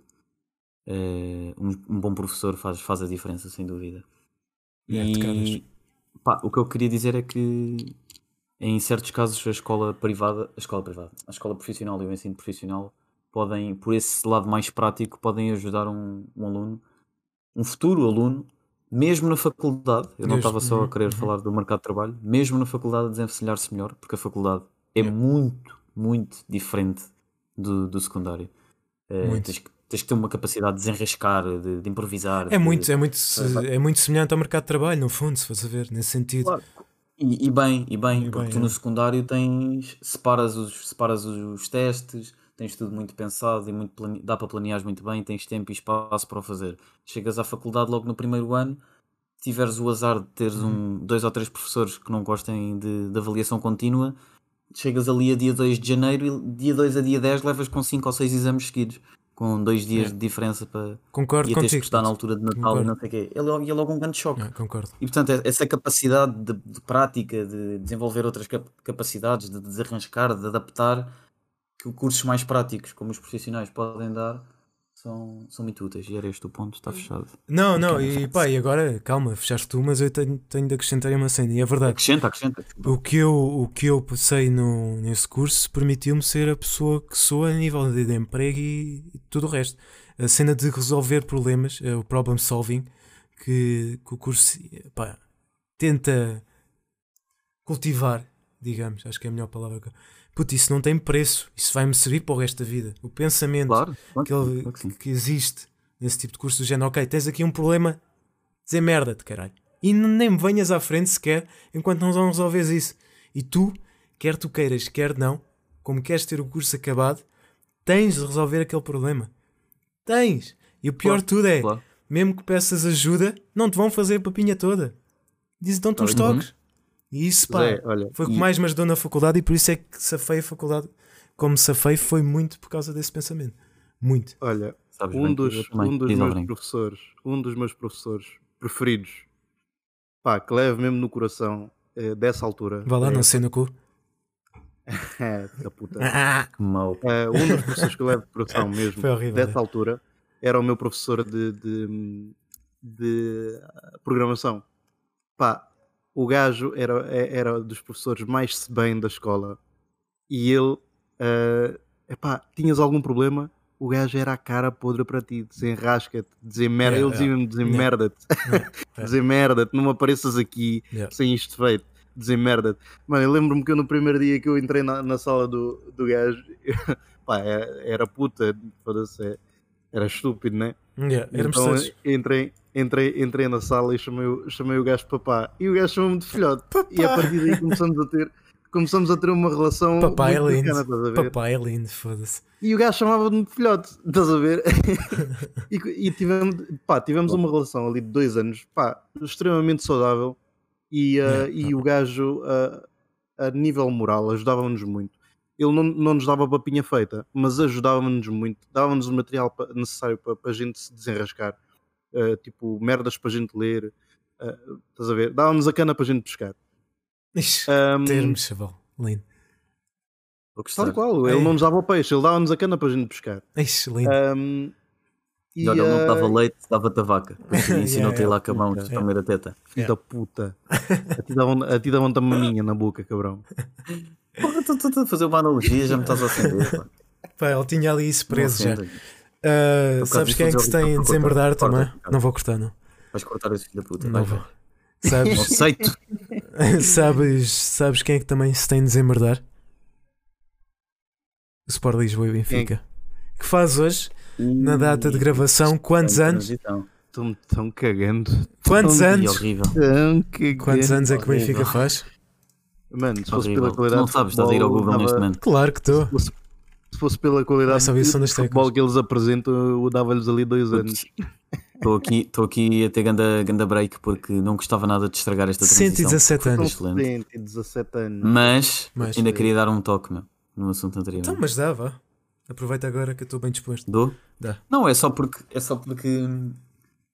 Eh, um, um bom professor faz, faz a diferença, sem dúvida. É. E pá, o que eu queria dizer é que em certos casos a escola privada, a escola privada, a escola profissional e o ensino profissional podem, por esse lado mais prático, podem ajudar um, um aluno, um futuro aluno, mesmo na faculdade, eu não estava só a uhum, querer uhum. falar do mercado de trabalho, mesmo na faculdade a desenvencilhar-se melhor, porque a faculdade é Yeah. muito, muito diferente do, do secundário. Muito. Tens, que- tens que ter uma capacidade de desenrascar, de, de improvisar. É de- muito, é, muito, é muito semelhante ao mercado de trabalho, no fundo, se fores a ver, nesse sentido. Claro. E, e bem, e bem, E porque bem, tu é. no secundário tens, separas os, separas os testes, tens tudo muito pensado e muito plane- dá para planear muito bem, tens tempo e espaço para o fazer. Chegas à faculdade logo no primeiro ano, tiveres o azar de teres Uhum. um, dois ou três professores que não gostem de, de avaliação contínua, chegas ali a dia 2 de janeiro e dia 2 a dia 10 levas com 5 ou 6 exames seguidos, com dois dias É. de diferença para. Concordo E a teres que estudar na altura de Natal Concordo. e não sei o quê. É logo, é logo um grande choque. É, concordo. E portanto, é- essa capacidade de, de prática, de desenvolver outras cap- capacidades, de desarrancar, de adaptar, que cursos mais práticos, como os profissionais podem dar, são, são muito úteis. E era este o ponto, está fechado. Não, não, e frase. pá, e agora, calma, fechaste tu, mas eu tenho, tenho de acrescentar uma cena, e é verdade. Acrescenta, acrescenta. O que eu, o que eu passei no, nesse curso permitiu-me ser a pessoa que sou a nível de, de emprego e, e tudo o resto. A cena de resolver problemas, eh, o problem solving, que, que o curso pá, tenta cultivar, digamos, acho que é a melhor palavra. que- Puto, isso não tem preço, isso vai-me servir para o resto da vida. O pensamento Claro, claro que, ele- claro que que existe nesse tipo de curso do género, ok, tens aqui um problema, dizer merda-te, caralho. E nem me venhas à frente sequer enquanto não resolves isso. E tu, quer tu queiras, quer não, como queres ter o curso acabado, tens de resolver aquele problema. Tens! E o pior Claro, de tudo é, claro. mesmo que peças ajuda, não te vão fazer a papinha toda. Dizem dão-te uns Uhum. toques. E isso, pá, Zé, olha, foi o que e- mais me ajudou na faculdade e por isso é que safei a faculdade. Como safei foi muito por causa desse pensamento. Muito. olha, Sabes um bem dos, um dos Diz, meus Alvarenga. professores, um dos meus professores preferidos, pá, que levo mesmo no coração eh, dessa altura. Vá lá, é, não sei no cu. [laughs] é, da puta. Ah, [laughs] Que mau. Eh, um dos professores que eu levo de coração [laughs] mesmo horrível, dessa é. altura era o meu professor de, de, de, ah, programação. Pá, o gajo era, é- era dos professores mais bem da escola e ele, eh, epá, tinhas algum problema, o gajo era a cara podre para ti, desenrasca-te, dizer merda, Yeah, ele yeah. mesmo dizer Yeah. merda-te, Yeah, [laughs] dizer merda-te, não me apareças aqui Yeah. sem isto feito, dizer merda-te. Mano, eu lembro-me que eu no primeiro dia que eu entrei na, na sala do, do gajo, [laughs] pá, era, era puta, foda-se, é- era estúpido, né? Yeah, então entrei, entrei, entrei na sala e chamei, o- chamei o gajo papá, e o gajo chamou-me de filhote, e a Papá. partir daí começamos a ter. Começamos a ter uma relação Papai é lindo. bacana? Papai é lindo, foda-se. E o gajo chamava-me de filhote, estás a ver? [laughs] e, e tivemos, pá, tivemos uma relação ali de dois anos, pá, extremamente saudável. E, uh, Yeah, e o gajo, uh, a nível moral, ajudava-nos muito. Ele não, não nos dava papinha feita, mas ajudava-nos muito, dava-nos o material necessário para a gente se desenrascar, Uh, tipo merdas para a gente ler, uh, estás a ver? Dava-nos a cana para a gente pescar. Ixi, Um, termos, chaval. Lindo. Tal qual, ele Ei. não nos dava o peixe, ele dava-nos a cana para a gente pescar. Ixi, lindo. Um, e, E olha, ele não te dava uh, leite, dava-te a vaca. Ensinou-te a ir lá com a mão, Yeah. a comer a teta. Filho Yeah. da puta. A ti davam- A ti davam-te a maminha na boca, cabrão. Porra, tu tu- tu a fazer uma analogia, já me estás a ofender. pá. Ele tinha ali isso preso já. Causa sabes quem é que se tem a desembardar também? corta, corta. Não vou cortar, não. Vais cortar esse filho da puta. Não vou. Sabes, aceito. [laughs] sabes, sabes quem é que também se tem de desembardar? O Sport Lisboa e Benfica. Que faz hoje, na data de gravação, quantos anos? Estão-me tão cagando. Quantos anos? horrível. Tão cagando. Quantos anos é que o. Benfica faz? Mano, se fosse pela qualidade não sabes, estás a ir ao Google neste momento. Claro que estou. Se fosse, se fosse pela qualidade de, futebol teclas. que eles apresentam, eu dava-lhes ali dois anos. Estou aqui, estou aqui a ter ganda, ganda break porque não gostava nada de estragar esta transição. 117 Foi anos. Excelente. 17 anos. Mas, Mas, ainda é. queria dar um toque, meu, no assunto anterior. Então, mas dá, vá. Aproveita agora que eu estou bem disposto. Dou? Dá. Não, é só porque é só porque hum,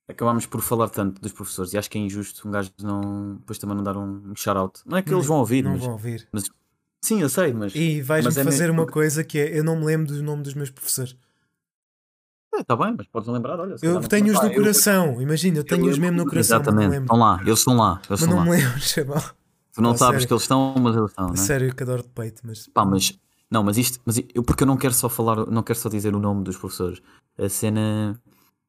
acabámos por falar tanto dos professores e acho que é injusto um gajo não depois também não dar um shout-out. Não é que eles vão ouvir, Não mas vão ouvir. Sim, eu sei, mas E vais-me Mas é fazer mesmo uma coisa que é: eu não me lembro do nome dos meus professores. está bem, mas podes lembrar, olha. Eu não- tenho-os no eu- coração. Imagina, eu tenho-os mesmo no coração. Não Exatamente, estão lá, eles estão lá, eles Mas estão não lá. me lembro, [laughs] chaval. Tu não Pá, sabes sério. que eles estão, mas eles estão, né? sério que adoro de peito, mas. Pá, mas não, mas isto, mas eu porque eu não quero só falar, não quero só dizer o nome dos professores. A cena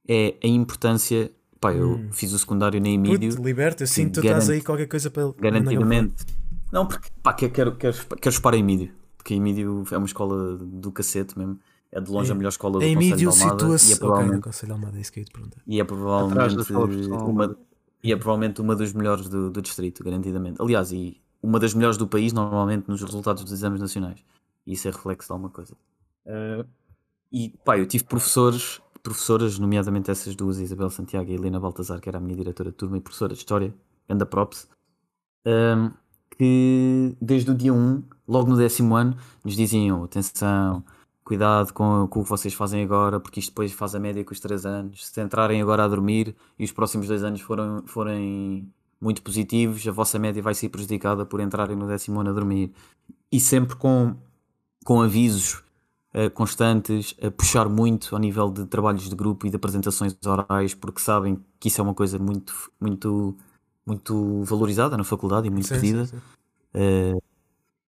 é a importância. Pá, eu Hum. fiz o secundário na Emílio, Puto, liberta, eu sinto que tu estás garante- aí qualquer coisa para. garantidamente. Não, porque pá, que- quero, quero, quero chupar a Emílio, porque a Emílio é uma escola do cacete mesmo. É de longe a melhor escola do A Conselho de Emílio Almada e é provavelmente, Conselho de Almada, é isso que eu ia te perguntar. e é provavelmente uma, e é provavelmente uma dos melhores do, do distrito, garantidamente. Aliás, e uma das melhores do país, normalmente, nos resultados dos exames nacionais. E isso é reflexo de alguma coisa. Uh, e pá, eu tive professores, professoras, nomeadamente essas duas, Isabel Santiago e Helena Baltazar, que era a minha diretora de turma e professora de História, anda props, um, que desde o dia 1, logo no décimo ano, nos diziam: atenção, cuidado com, com o que vocês fazem agora, porque isto depois faz a média com os 3 anos. Se entrarem agora a dormir e os próximos dois anos forem, forem muito positivos, a vossa média vai ser prejudicada por entrarem no décimo ano a dormir. E sempre com, com avisos eh, constantes, a puxar muito ao nível de trabalhos de grupo e de apresentações orais, porque sabem que isso é uma coisa muito, muito, muito valorizada na faculdade e muito Sim, pedida. sim, sim. Eh,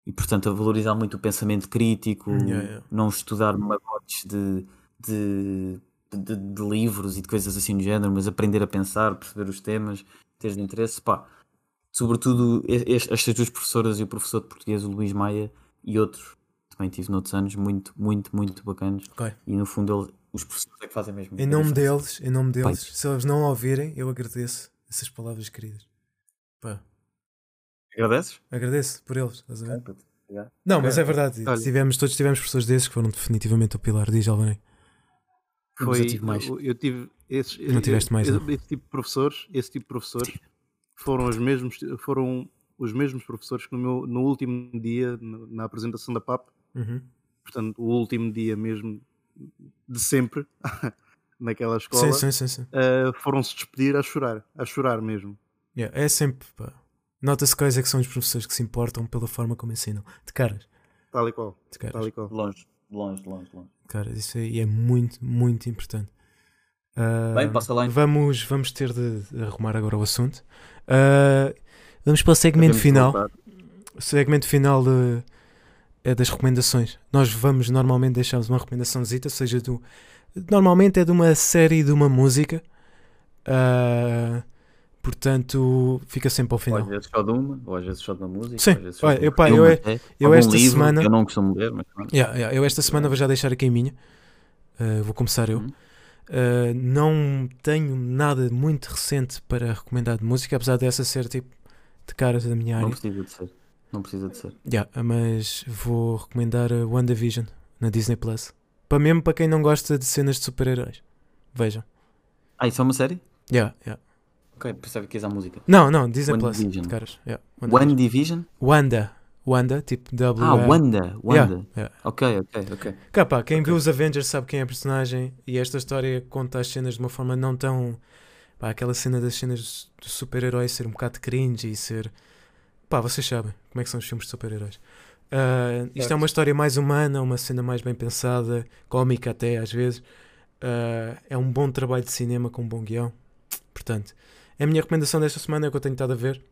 e portanto a valorizar muito o pensamento crítico, Yeah, yeah. não estudar magotes de, de, de, de livros e de coisas assim do género, mas aprender a pensar, perceber os temas, ter de interesse, pá. Sobretudo es- estas duas professoras e o professor de português, o Luís Maia, e outros, também tive noutros anos, muito, muito, muito bacanas. Ok. E no fundo eles, os professores é que fazem mesmo. Em nome deles, em nome deles, Pai. se eles não ouvirem, eu agradeço essas palavras queridas. Pá, Agradeces? agradeço por eles, estás a ver? Obrigado. Não, mas é verdade. Olha. Tivemos, todos tivemos professores desses que foram definitivamente o pilar. Diz. Mas Foi, eu tive mais. eu, eu tive esses, Não tiveste mais, esse, não? esse tipo de professores, esse tipo de professores foram os mesmos, foram os mesmos professores que no, meu, no último dia, na, na apresentação da PAP, Uhum. portanto, o último dia mesmo de sempre, [laughs] naquela escola, Sim, sim, sim. sim. eh, foram-se despedir a chorar, a chorar mesmo. Yeah, é sempre, pá. Nota-se quais é que são os professores que se importam pela forma como ensinam. De caras. Tal e qual, De caras. tal e qual. Longe, longe, longe, longe. De caras. Isso aí é muito, muito importante. Ah, Bem, passa lá, então. Vamos, vamos ter de arrumar agora o assunto. Ah, vamos para o segmento final. voltar. O segmento final de- é das recomendações. Nós vamos normalmente deixarmos uma recomendaçãozita, seja do. Normalmente é de uma série de uma música. Ah, portanto, fica sempre ao Ou final. às vezes só de uma, ou às vezes só de uma música. Sim. às vezes só Olha, de eu, pá, eu é- eu esta livro semana- Eu não costumo ler, mas pronto. Yeah, yeah, eu esta semana vou já deixar aqui a minha. Ah, vou começar eu. Uhum. Uh, não tenho nada muito recente para recomendar de música, apesar dessa ser tipo de cara da minha Não área. precisa de ser. Não precisa de ser. Yeah, mas vou recomendar a WandaVision na Disney Plus. Para mesmo para quem não gosta de cenas de super-heróis. Vejam. Ah, isso é uma série? Yeah, yeah. Ok, pensava que ias à música. Não, não, Disney Plus. WandaVision. Caras. Yeah, One. Division? Wanda. Wanda, tipo W. Ah, Wanda. Wanda. Yeah, yeah. Ok, ok, ok. Cá, pá, quem Ok. viu os Avengers sabe quem é a personagem e esta história conta as cenas de uma forma não tão. Pá, aquela cena das cenas do super-herói ser um bocado cringe e ser. Pá, vocês sabem como é que são os filmes de super-heróis. Ah, isto é uma história mais humana, uma cena mais bem pensada, cómica até às vezes. Ah, é um bom trabalho de cinema com um bom guião. Portanto, é a minha recomendação desta semana, é o que eu tenho estado a ver.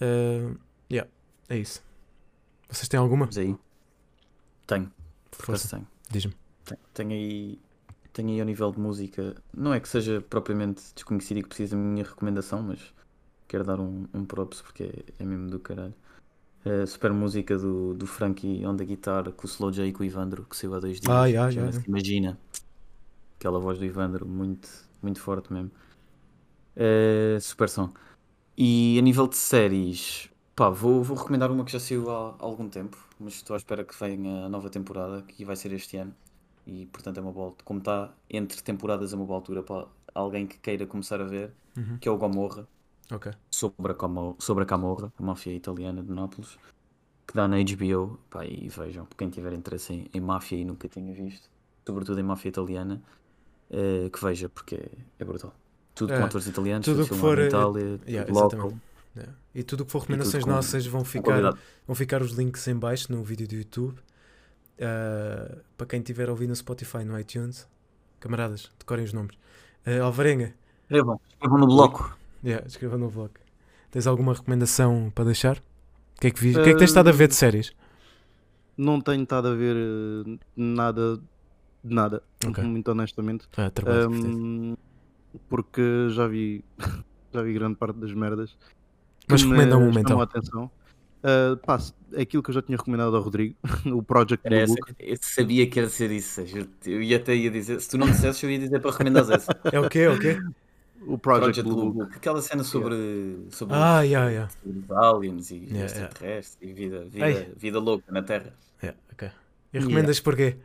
Ah, yeah, é isso. Vocês têm alguma? Mas aí. Tenho. Por Força, acaso tenho. diz-me. Tenho, tenho aí. Tenho aí ao nível de música. Não é que seja propriamente desconhecido e que precise da minha recomendação, mas quero dar um, um props porque é, é mesmo do caralho. Super música do, do Frankie on the guitar com o Slow J e com o Ivandro, que saiu há dois dias. Yeah, Chama-se yeah. Imagina. Aquela voz do Ivandro, muito, muito forte mesmo. É, super som. E a nível de séries, pá, vou, vou recomendar uma que já saiu há algum tempo, mas estou à espera que venha a nova temporada, que vai ser este ano. E portanto é uma boa, como está entre temporadas é uma boa altura para alguém que queira começar a ver, Uhum. que é o Gomorra, Ok. sobre a, sobre a Camorra, a máfia italiana de Nápoles, que dá na HBO, pá, e vejam, quem tiver interesse em, em máfia e nunca tinha visto, sobretudo em máfia italiana, eh, que veja, porque é, é brutal. Tudo É, com atores italianos, tudo que for, em eh, Itália, yeah, local. Yeah. E tudo o que for recomendações com- nossas vão ficar, vão ficar os links em baixo no vídeo do YouTube. Ah, para quem tiver a ouvir no Spotify, no iTunes, camaradas, decorem os nomes. Ah, Alvarenga, Escrevam, escrevam no bloco. Yeah, escreva no blog. Tens alguma recomendação para deixar? O que é que, vi- o que, é que tens estado a ver de séries? Não tenho estado a ver eh, nada de nada, Ok. muito honestamente. Ah. Ahm, porque já vi, [laughs] já vi grande parte das merdas. Mas me recomenda um então. atenção. Pá, é aquilo que eu já tinha recomendado ao Rodrigo, [laughs] o Project Era Blue essa, Book. eu sabia que ia ser isso. Eu, eu ia até ia dizer, se tu não dissesses, eu ia dizer para recomendares essa. É o quê? É o quê? O Project, Project Blue Book. Book, aquela cena sobre, sobre Ah, os, yeah, yeah. os aliens e Yeah, extraterrestres e vida, vida, Ei. vida louca na Terra. Yeah, ok. E recomendas porquê?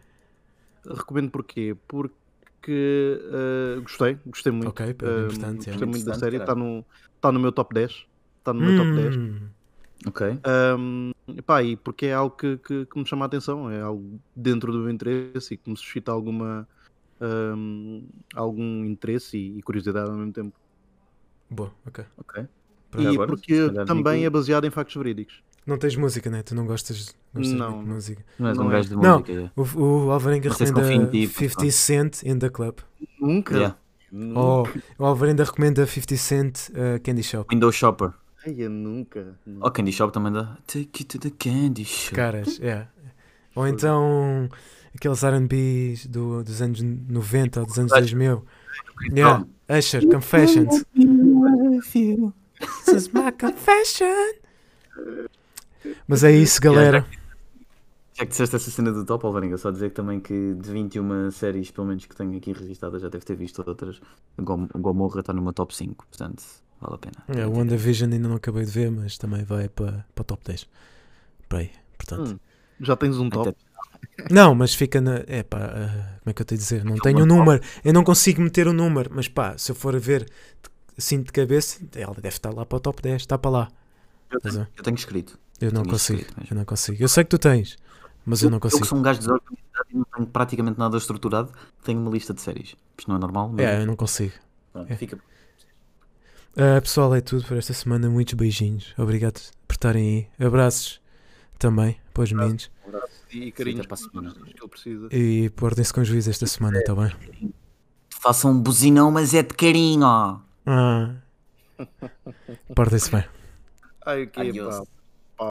Recomendo porquê? Porque ah, gostei, gostei muito. Ok, yeah. gostei muito da Interessante, série, está no, tá no meu top 10. Está no meu top 10. Hum, Ok. Um, pá, e porque é algo que, que, que me chama a atenção, é algo dentro do meu interesse e que me suscita alguma, um, algum interesse e, e curiosidade ao mesmo tempo. Boa, ok. Ok. Pronto. E agora, se porque também digo- é baseado em factos verídicos. Não tens música, né? Tu não gostas, gostas Não. de música. Não és Não um é. gajo de Não. música. yeah. O, o Alvarenga Não se recomenda pá. 50 Cent in the Club. Nunca. Yeah. Nunca. Oh, o Alvarenga recomenda 50 Cent uh, Candy Shop. Window Shopper. Ai, eu nunca. nunca. Oh, Candy Shop também dá. Take you to the candy shop. Caras, é. Ou então aqueles RBs do, dos anos 90 ou dos anos 2000. Yeah. Usher, Confessions. This is my confession. Mas é isso, galera. Já que disseste essa cena do top, Alvarenga, só dizer que também que de 21 séries, pelo menos que tenho aqui registadas, já deve ter visto outras. O Gom- Gomorra está meu top 5, portanto, vale a pena. É, o WandaVision ainda não acabei de ver, mas também vai para, para o top 10. Para aí, portanto. Hum, já tens um top. Não, mas fica na. É pá, ah, como é que eu tenho a dizer? Não tenho o número. Eu não consigo meter o número, mas pá, se eu for a ver assim de cabeça, ela deve estar lá para o top 10. Está para lá. Eu tenho, eu tenho escrito. Eu não consigo. Eu não consigo. Eu sei que tu tens, mas eu não Eu que consigo. sou um gajo desorganizado e não tenho praticamente nada estruturado, tenho uma lista de séries. Isto não é normal, mas É, eu não consigo. pronto, é. fica. Ah, pessoal, é tudo por esta semana. Muitos beijinhos. Obrigado por estarem aí. Abraços também para os meninos. E carinhos para a semana. que ele precisa. E portem-se com juízo esta semana, está bem? Façam um buzinão, mas é de carinho. Ah. [laughs] Portem-se bem. Ai, o que pá.